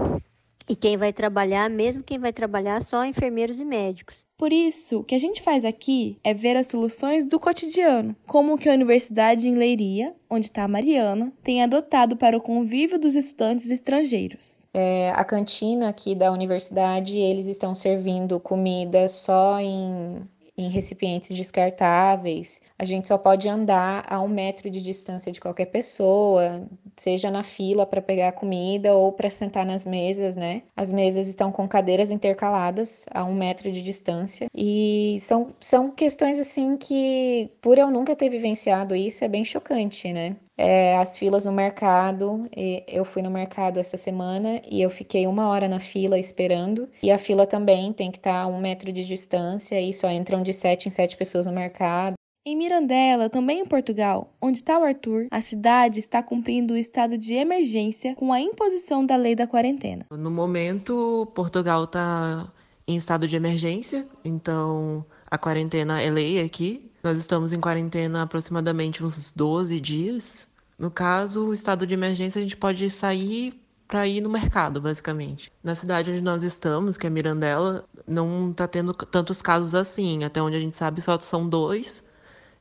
E quem vai trabalhar, mesmo quem vai trabalhar, só enfermeiros e médicos. Por isso, o que a gente faz aqui é ver as soluções do cotidiano, como que a Universidade em Leiria, onde está a Mariana, tem adotado para o convívio dos estudantes estrangeiros. É, a cantina aqui da universidade, eles estão servindo comida só em em recipientes descartáveis. A gente só pode andar a um metro de distância de qualquer pessoa, seja na fila para pegar comida ou para sentar nas mesas, né? As mesas estão com cadeiras intercaladas a um metro de distância. E são, são questões assim que, por eu nunca ter vivenciado isso, é bem chocante, né? é, as filas no mercado. eu fui no mercado essa semana e eu fiquei uma hora na fila esperando. E a fila também tem que estar tá a um metro de distância e só entram de sete em sete pessoas no mercado. Em Mirandela, também em Portugal, onde está o Arthur, a cidade está cumprindo o estado de emergência com a imposição da lei da quarentena. No momento, Portugal está em estado de emergência, então a quarentena é lei aqui. Nós estamos em quarentena aproximadamente uns 12 dias. No caso, o estado de emergência, a gente pode sair para ir no mercado, basicamente. Na cidade onde nós estamos, que é Mirandela, não está tendo tantos casos assim. Até onde a gente sabe, só são dois.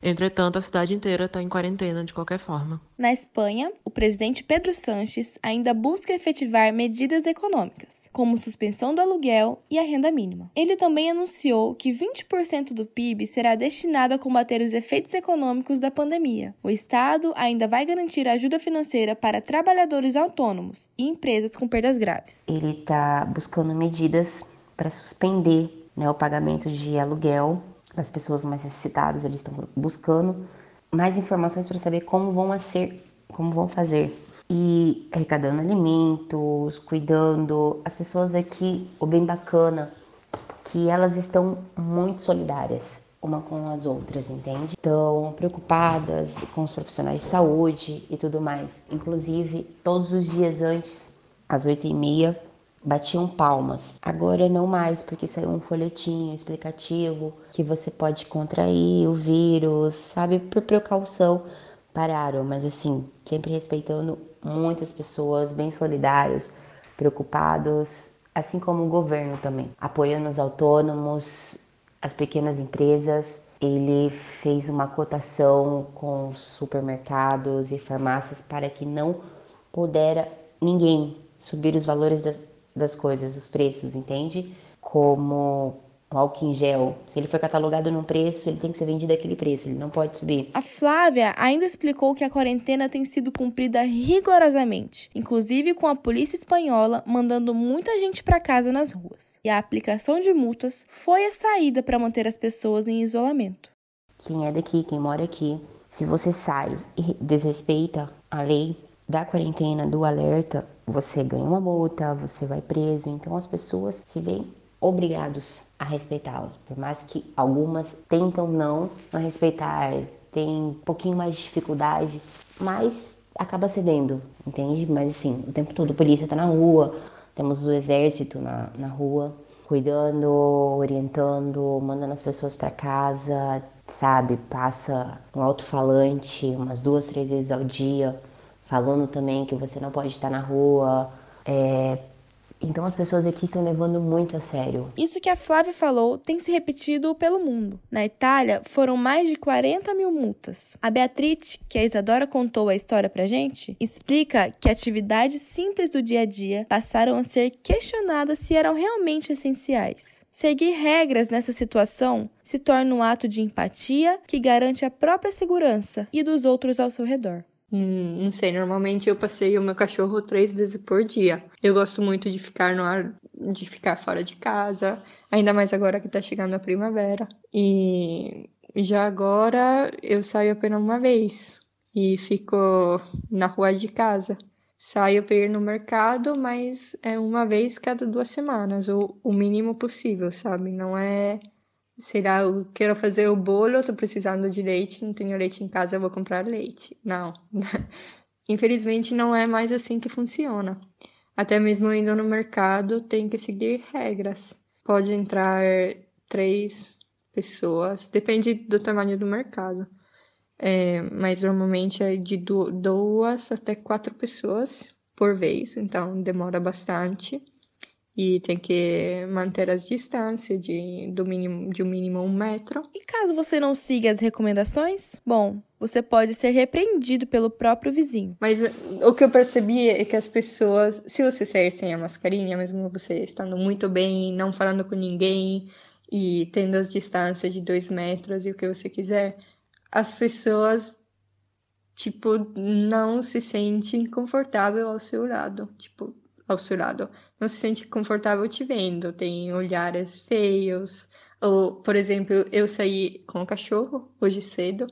Entretanto, a cidade inteira está em quarentena de qualquer forma. Na Espanha, o presidente Pedro Sanches ainda busca efetivar medidas econômicas, como suspensão do aluguel e a renda mínima. Ele também anunciou que 20% do PIB será destinado a combater os efeitos econômicos da pandemia. O Estado ainda vai garantir ajuda financeira para trabalhadores autônomos e empresas com perdas graves. Ele está buscando medidas para suspender né, o pagamento de aluguel das pessoas mais necessitadas, eles estão buscando mais informações para saber como vão ser, como vão fazer. E arrecadando alimentos, cuidando. As pessoas aqui, o bem bacana, que elas estão muito solidárias uma com as outras, entende? Estão preocupadas com os profissionais de saúde e tudo mais. Inclusive, todos os dias antes, às oito e meia, batiam palmas. Agora não mais, porque saiu um folhetinho explicativo que você pode contrair o vírus, sabe? Por precaução, pararam, mas assim, sempre respeitando muitas pessoas, bem solidários, preocupados, assim como o governo também, apoiando os autônomos, as pequenas empresas. Ele fez uma cotação com supermercados e farmácias para que não pudera ninguém subir os valores das, das coisas, os preços, entende? Como o álcool em gel, se ele foi catalogado num preço, ele tem que ser vendido aquele preço, ele não pode subir. A Flávia ainda explicou que a quarentena tem sido cumprida rigorosamente, inclusive com a polícia espanhola mandando muita gente para casa nas ruas. E a aplicação de multas foi a saída para manter as pessoas em isolamento. Quem é daqui, quem mora aqui, se você sai e desrespeita a lei da quarentena, do alerta, você ganha uma multa, você vai preso. Então as pessoas se veem obrigados a respeitá-los, por mais que algumas tentam não, respeitar, tem um pouquinho mais de dificuldade, mas acaba cedendo, entende? Mas assim, o tempo todo a polícia tá na rua, temos o exército na, na rua, cuidando, orientando, mandando as pessoas para casa, sabe? Passa um alto-falante umas duas, três vezes ao dia falando também que você não pode estar na rua. É... Então as pessoas aqui estão levando muito a sério. Isso que a Flávia falou tem se repetido pelo mundo. Na Itália, foram mais de 40 mil multas. A Beatriz, que a Isadora contou a história pra gente, explica que atividades simples do dia a dia passaram a ser questionadas se eram realmente essenciais. Seguir regras nessa situação se torna um ato de empatia que garante a própria segurança e dos outros ao seu redor. Hum, não sei, normalmente eu passeio o meu cachorro três vezes por dia. Eu gosto muito de ficar no ar, de ficar fora de casa, ainda mais agora que tá chegando a primavera. E já agora eu saio apenas uma vez e fico na rua de casa. saio para ir no mercado, mas é uma vez cada duas semanas, ou o mínimo possível, sabe? Não é, sei lá, eu quero fazer o bolo, tô precisando de leite, não tenho leite em casa, eu vou comprar leite. Não. Infelizmente não é mais assim que funciona. Até mesmo indo no mercado, tem que seguir regras. Pode entrar três pessoas, depende do tamanho do mercado. É, mas normalmente é de duas até quatro pessoas por vez, então demora bastante. E tem que manter as distâncias de, do mínimo, de um mínimo um metro. E caso você não siga as recomendações, bom, você pode ser repreendido pelo próprio vizinho. Mas eh, o que eu percebi é que as pessoas, se você sair sem a mascarinha, mesmo você estando muito bem, não falando com ninguém e tendo as distâncias de dois metros e o que você quiser, as pessoas, tipo, não se sentem confortável ao seu lado, tipo, ao seu lado. Não se sente confortável te vendo, tem olhares feios. Ou, por exemplo, eu saí com o cachorro hoje cedo.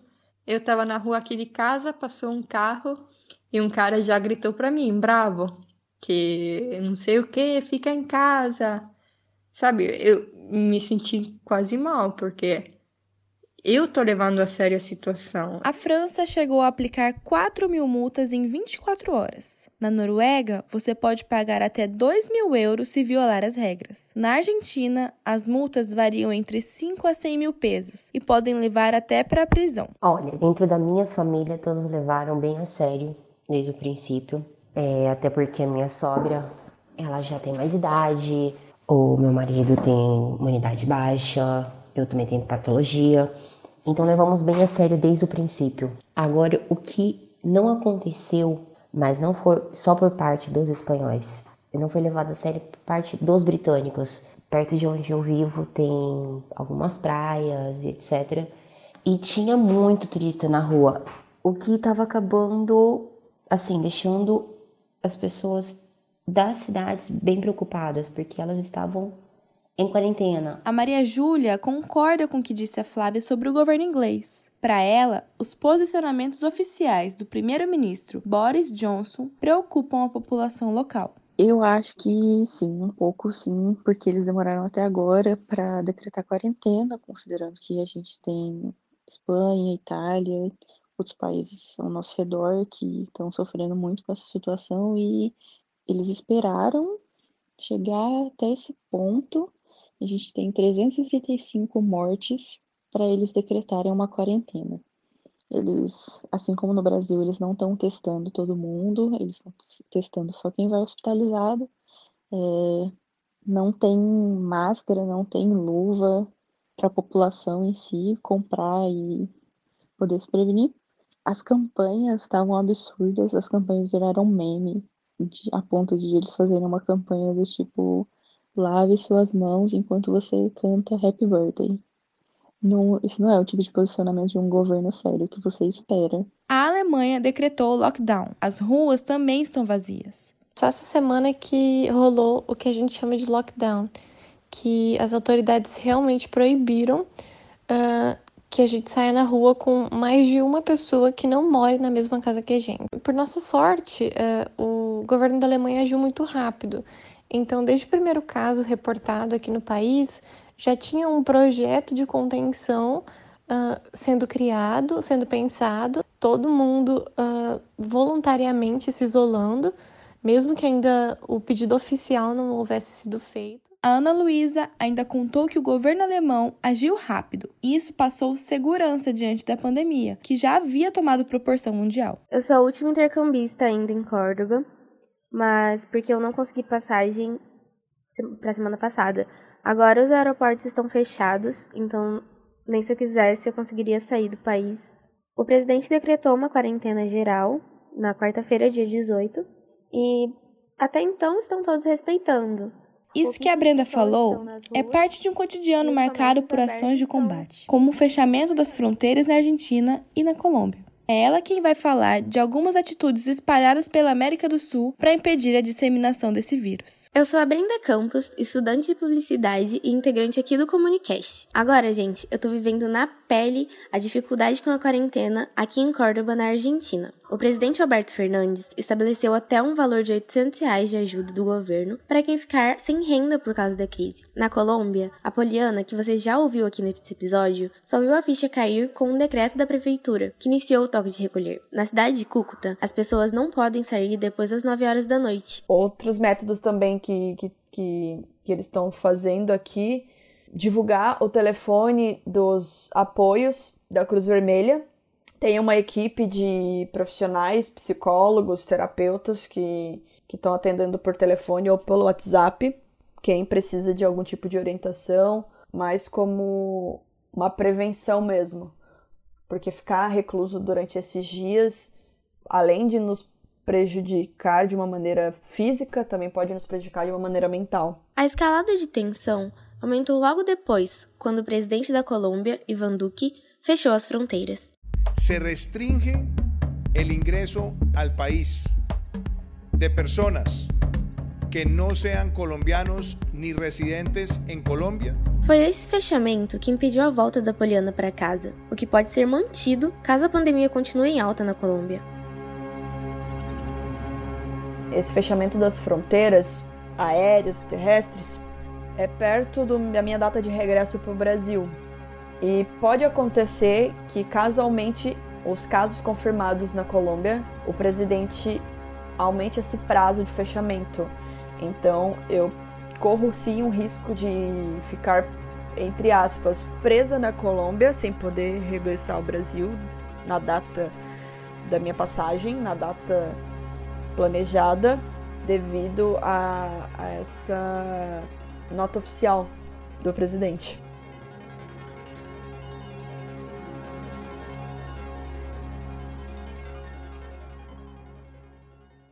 Eu tava na rua aqui de casa, passou um carro e um cara já gritou para mim, bravo, que não sei o que, fica em casa. Sabe, eu me senti quase mal, porque eu tô levando a sério a situação. A França chegou a aplicar 4 mil multas em 24 horas. Na Noruega, você pode pagar até 2 mil euros se violar as regras. Na Argentina, as multas variam entre 5 a 100 mil pesos e podem levar até para a prisão. Olha, dentro da minha família, todos levaram bem a sério desde o princípio. É, até porque a minha sogra, ela já tem mais idade, o meu marido tem imunidade baixa, eu também tenho patologia. Então levamos bem a sério desde o princípio. Agora, o que não aconteceu, mas não foi só por parte dos espanhóis, não foi levado a sério por parte dos britânicos. Perto de onde eu vivo tem algumas praias etc. E tinha muito turista na rua, o que estava acabando, assim, deixando as pessoas das cidades bem preocupadas, porque elas estavam em quarentena. A Maria Júlia concorda com o que disse a Flávia sobre o governo inglês. Para ela, os posicionamentos oficiais do primeiro-ministro Boris Johnson preocupam a população local. Eu acho que sim, um pouco sim, porque eles demoraram até agora para decretar quarentena, considerando que a gente tem Espanha, Itália, outros países ao nosso redor que estão sofrendo muito com essa situação e eles esperaram chegar até esse ponto a gente tem 335 mortes para eles decretarem uma quarentena. Eles, assim como no Brasil, eles não estão testando todo mundo, eles estão testando só quem vai hospitalizado. É, não tem máscara, não tem luva para a população em si comprar e poder se prevenir. As campanhas estavam absurdas, as campanhas viraram meme, de, a ponto de eles fazerem uma campanha do tipo Lave suas mãos enquanto você canta Happy Birthday. Não, isso não é o tipo de posicionamento de um governo sério que você espera. A Alemanha decretou o lockdown. As ruas também estão vazias. Só essa semana que rolou o que a gente chama de lockdown, que as autoridades realmente proibiram uh, que a gente saia na rua com mais de uma pessoa que não more na mesma casa que a gente. Por nossa sorte, uh, o governo da Alemanha agiu muito rápido então, desde o primeiro caso reportado aqui no país, já tinha um projeto de contenção uh, sendo criado, sendo pensado, todo mundo uh, voluntariamente se isolando, mesmo que ainda o pedido oficial não houvesse sido feito. A Ana Luísa ainda contou que o governo alemão agiu rápido e isso passou segurança diante da pandemia, que já havia tomado proporção mundial. Eu sou a última intercambista ainda em Córdoba mas porque eu não consegui passagem para semana passada. Agora os aeroportos estão fechados, então nem se eu quisesse eu conseguiria sair do país. O presidente decretou uma quarentena geral na quarta-feira, dia 18, e até então estão todos respeitando. Isso que a Brenda falou é parte de um cotidiano marcado por ações de combate, como o fechamento das fronteiras na Argentina e na Colômbia. É ela quem vai falar de algumas atitudes espalhadas pela América do Sul para impedir a disseminação desse vírus. Eu sou a Brenda Campos, estudante de publicidade e integrante aqui do Comunicast. Agora, gente, eu tô vivendo na pele a dificuldade com a quarentena aqui em Córdoba, na Argentina. O presidente Alberto Fernandes estabeleceu até um valor de 800 reais de ajuda do governo para quem ficar sem renda por causa da crise. Na Colômbia, a Poliana, que você já ouviu aqui nesse episódio, só viu a ficha cair com um decreto da prefeitura, que iniciou o toque de recolher. Na cidade de Cúcuta, as pessoas não podem sair depois das 9 horas da noite. Outros métodos também que, que, que, que eles estão fazendo aqui divulgar o telefone dos apoios da Cruz Vermelha. Tem uma equipe de profissionais, psicólogos, terapeutas que estão atendendo por telefone ou pelo WhatsApp. Quem precisa de algum tipo de orientação, mas como uma prevenção mesmo. Porque ficar recluso durante esses dias, além de nos prejudicar de uma maneira física, também pode nos prejudicar de uma maneira mental. A escalada de tensão aumentou logo depois, quando o presidente da Colômbia, Ivan Duque, fechou as fronteiras. Se restringe o ingresso ao país de pessoas que não sejam colombianos nem residentes em Colômbia. Foi esse fechamento que impediu a volta da Poliana para casa, o que pode ser mantido caso a pandemia continue em alta na Colômbia. Esse fechamento das fronteiras aéreas, terrestres, é perto do, da minha data de regresso para o Brasil. E pode acontecer que, caso aumente os casos confirmados na Colômbia, o presidente aumente esse prazo de fechamento. Então, eu corro sim um risco de ficar, entre aspas, presa na Colômbia, sem poder regressar ao Brasil na data da minha passagem, na data planejada, devido a, a essa nota oficial do presidente.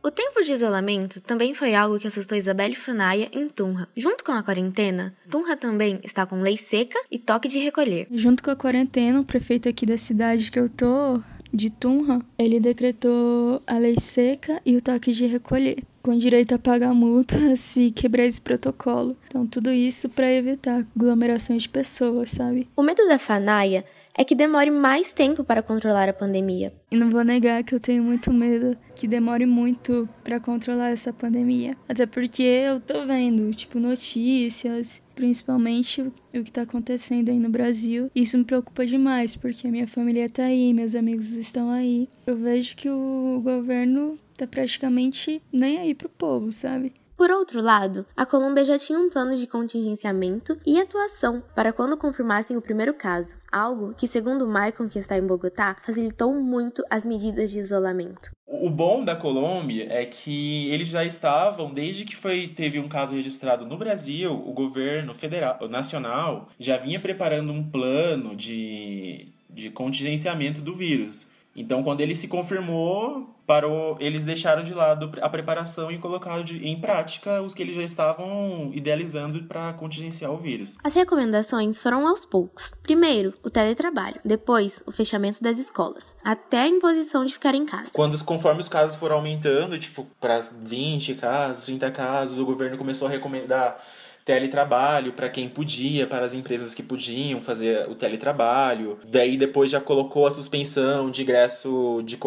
O tempo de isolamento também foi algo que assustou Isabelle Fanaia em Tunja. Junto com a quarentena, Tunja também está com lei seca e toque de recolher. Junto com a quarentena, o prefeito aqui da cidade que eu tô, de Tunja, ele decretou a lei seca e o toque de recolher com direito a pagar multa se quebrar esse protocolo. Então, tudo isso para evitar aglomerações de pessoas, sabe? O medo da Fanaia é que demore mais tempo para controlar a pandemia. E não vou negar que eu tenho muito medo que demore muito para controlar essa pandemia. Até porque eu tô vendo, tipo, notícias, principalmente o que está acontecendo aí no Brasil. Isso me preocupa demais, porque a minha família tá aí, meus amigos estão aí. Eu vejo que o governo tá praticamente nem aí pro povo, sabe? Por outro lado, a Colômbia já tinha um plano de contingenciamento e atuação para quando confirmassem o primeiro caso, algo que, segundo Maicon, que está em Bogotá, facilitou muito as medidas de isolamento. O bom da Colômbia é que eles já estavam, desde que foi, teve um caso registrado no Brasil, o governo federal, nacional já vinha preparando um plano de, de contingenciamento do vírus. Então, quando ele se confirmou, parou, eles deixaram de lado a preparação e colocaram de, em prática os que eles já estavam idealizando para contingenciar o vírus. As recomendações foram aos poucos. Primeiro, o teletrabalho, depois, o fechamento das escolas, até a imposição de ficar em casa. Quando, conforme os casos foram aumentando, tipo, para 20 casos, 30 casos, o governo começou a recomendar teletrabalho para quem podia, para as empresas que podiam fazer o teletrabalho. Daí depois já colocou a suspensão de ingresso de,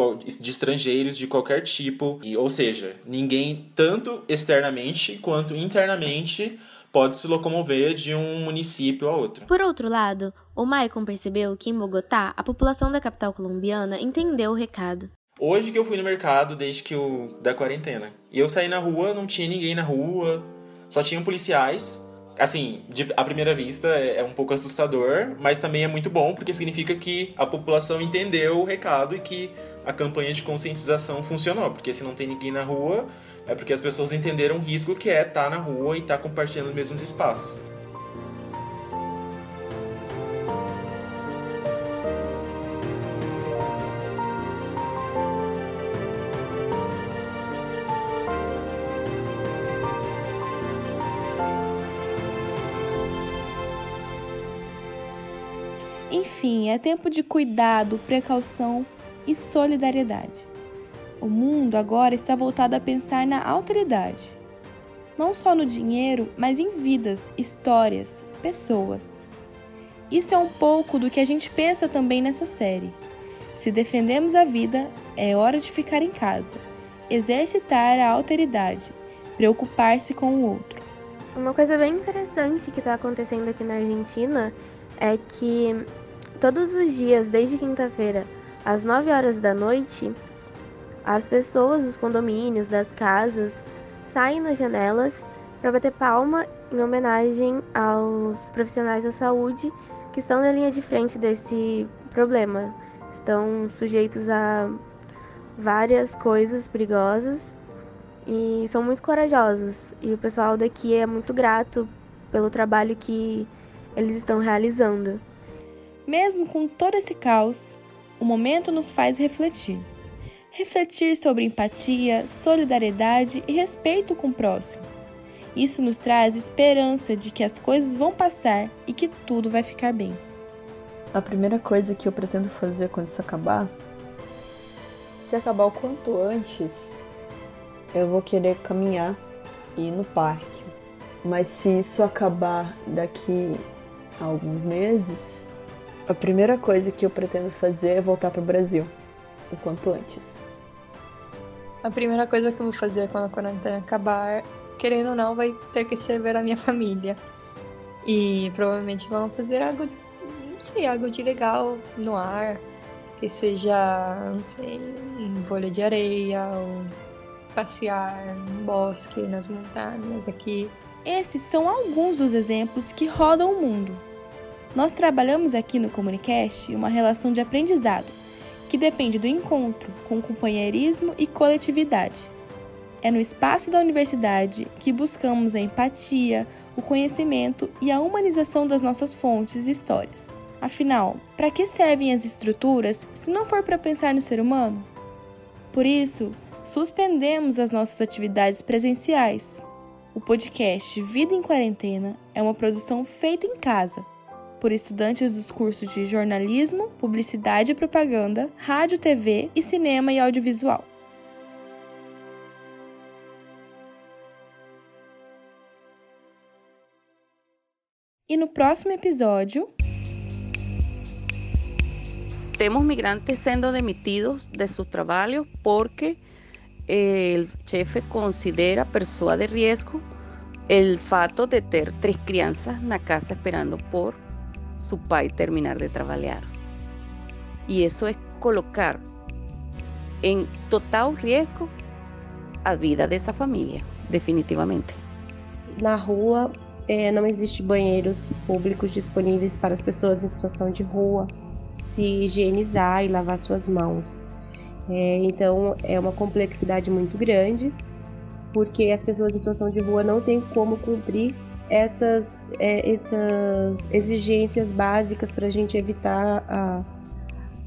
de estrangeiros de qualquer tipo. E, ou seja, ninguém, tanto externamente quanto internamente, pode se locomover de um município a outro. Por outro lado, o Maicon percebeu que em Bogotá, a população da capital colombiana entendeu o recado. Hoje que eu fui no mercado desde que o da quarentena. E eu saí na rua, não tinha ninguém na rua, só tinham policiais. Assim, de, à primeira vista é, é um pouco assustador, mas também é muito bom porque significa que a população entendeu o recado e que a campanha de conscientização funcionou. Porque se não tem ninguém na rua, é porque as pessoas entenderam o risco que é estar na rua e estar compartilhando os mesmos espaços. Enfim, é tempo de cuidado, precaução e solidariedade. O mundo agora está voltado a pensar na alteridade. Não só no dinheiro, mas em vidas, histórias, pessoas. Isso é um pouco do que a gente pensa também nessa série. Se defendemos a vida, é hora de ficar em casa, exercitar a alteridade, preocupar-se com o outro. Uma coisa bem interessante que está acontecendo aqui na Argentina é que todos os dias, desde quinta-feira, às 9 horas da noite, as pessoas dos condomínios, das casas, saem nas janelas para bater palma em homenagem aos profissionais da saúde que estão na linha de frente desse problema. Estão sujeitos a várias coisas perigosas e são muito corajosos. E o pessoal daqui é muito grato pelo trabalho que eles estão realizando. Mesmo com todo esse caos, o momento nos faz refletir. Refletir sobre empatia, solidariedade e respeito com o próximo. Isso nos traz esperança de que as coisas vão passar e que tudo vai ficar bem. A primeira coisa que eu pretendo fazer quando isso acabar, se acabar o quanto antes, eu vou querer caminhar e ir no parque. Mas se isso acabar daqui a alguns meses, a primeira coisa que eu pretendo fazer é voltar para o Brasil, o quanto antes. A primeira coisa que eu vou fazer quando a quarentena acabar, querendo ou não, vai ter que ser ver a minha família. E provavelmente vamos fazer algo, não sei, algo de legal no ar, que seja, não sei, um vôlei de areia, ou passear no bosque, nas montanhas aqui. Esses são alguns dos exemplos que rodam o mundo. Nós trabalhamos aqui no Comunicast uma relação de aprendizado que depende do encontro com companheirismo e coletividade. É no espaço da universidade que buscamos a empatia, o conhecimento e a humanização das nossas fontes e histórias. Afinal, para que servem as estruturas se não for para pensar no ser humano? Por isso, suspendemos as nossas atividades presenciais. O podcast Vida em Quarentena é uma produção feita em casa por estudantes dos cursos de jornalismo, publicidade e propaganda, rádio, TV e cinema e audiovisual. E no próximo episódio. Temos migrantes sendo demitidos de seus trabalhos porque o chefe considera pessoa de risco o fato de ter três crianças na casa esperando por su pai terminar de trabajar. Y eso es colocar en total riesgo a vida dessa família, definitivamente. Na rua é, não existe banheiros públicos disponíveis para as pessoas em situação de rua se higienizar e lavar suas mãos. É, então é uma complexidade muito grande, porque as pessoas em situação de rua não têm como cumprir essas, é, essas exigências básicas para a gente evitar a,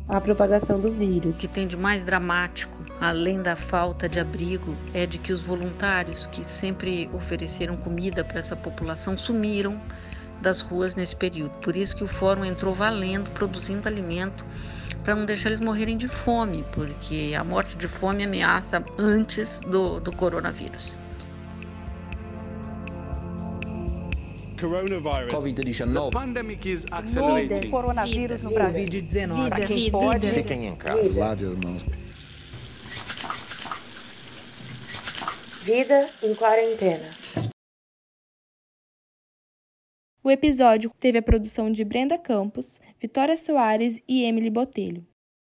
a propagação do vírus. O que tem de mais dramático, além da falta de abrigo, é de que os voluntários que sempre ofereceram comida para essa população sumiram das ruas nesse período. Por isso que o fórum entrou valendo, produzindo alimento para não deixar eles morrerem de fome, porque a morte de fome ameaça antes do, do coronavírus. COVID-19. The pandemic is accelerating. coronavírus no Brasil. COVID-19. Para quem pode, Fiquem em casa. Lave as mãos. Vida em quarentena. O episódio teve a produção de Brenda Campos, Vitória Soares e Emily Botelho.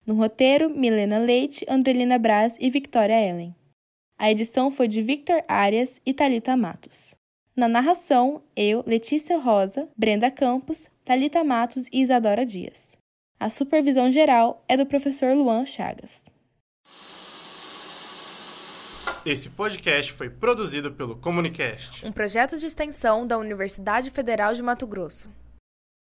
No roteiro, Milena Leite, Andrelina Braz e Victoria Ellen. A edição foi de Victor Arias e Talita Matos. Na narração, eu, Letícia Rosa, Brenda Campos, Talita Matos e Isadora Dias. A supervisão geral é do professor Luan Chagas. Esse podcast foi produzido pelo Comunicast, um projeto de extensão da Universidade Federal de Mato Grosso.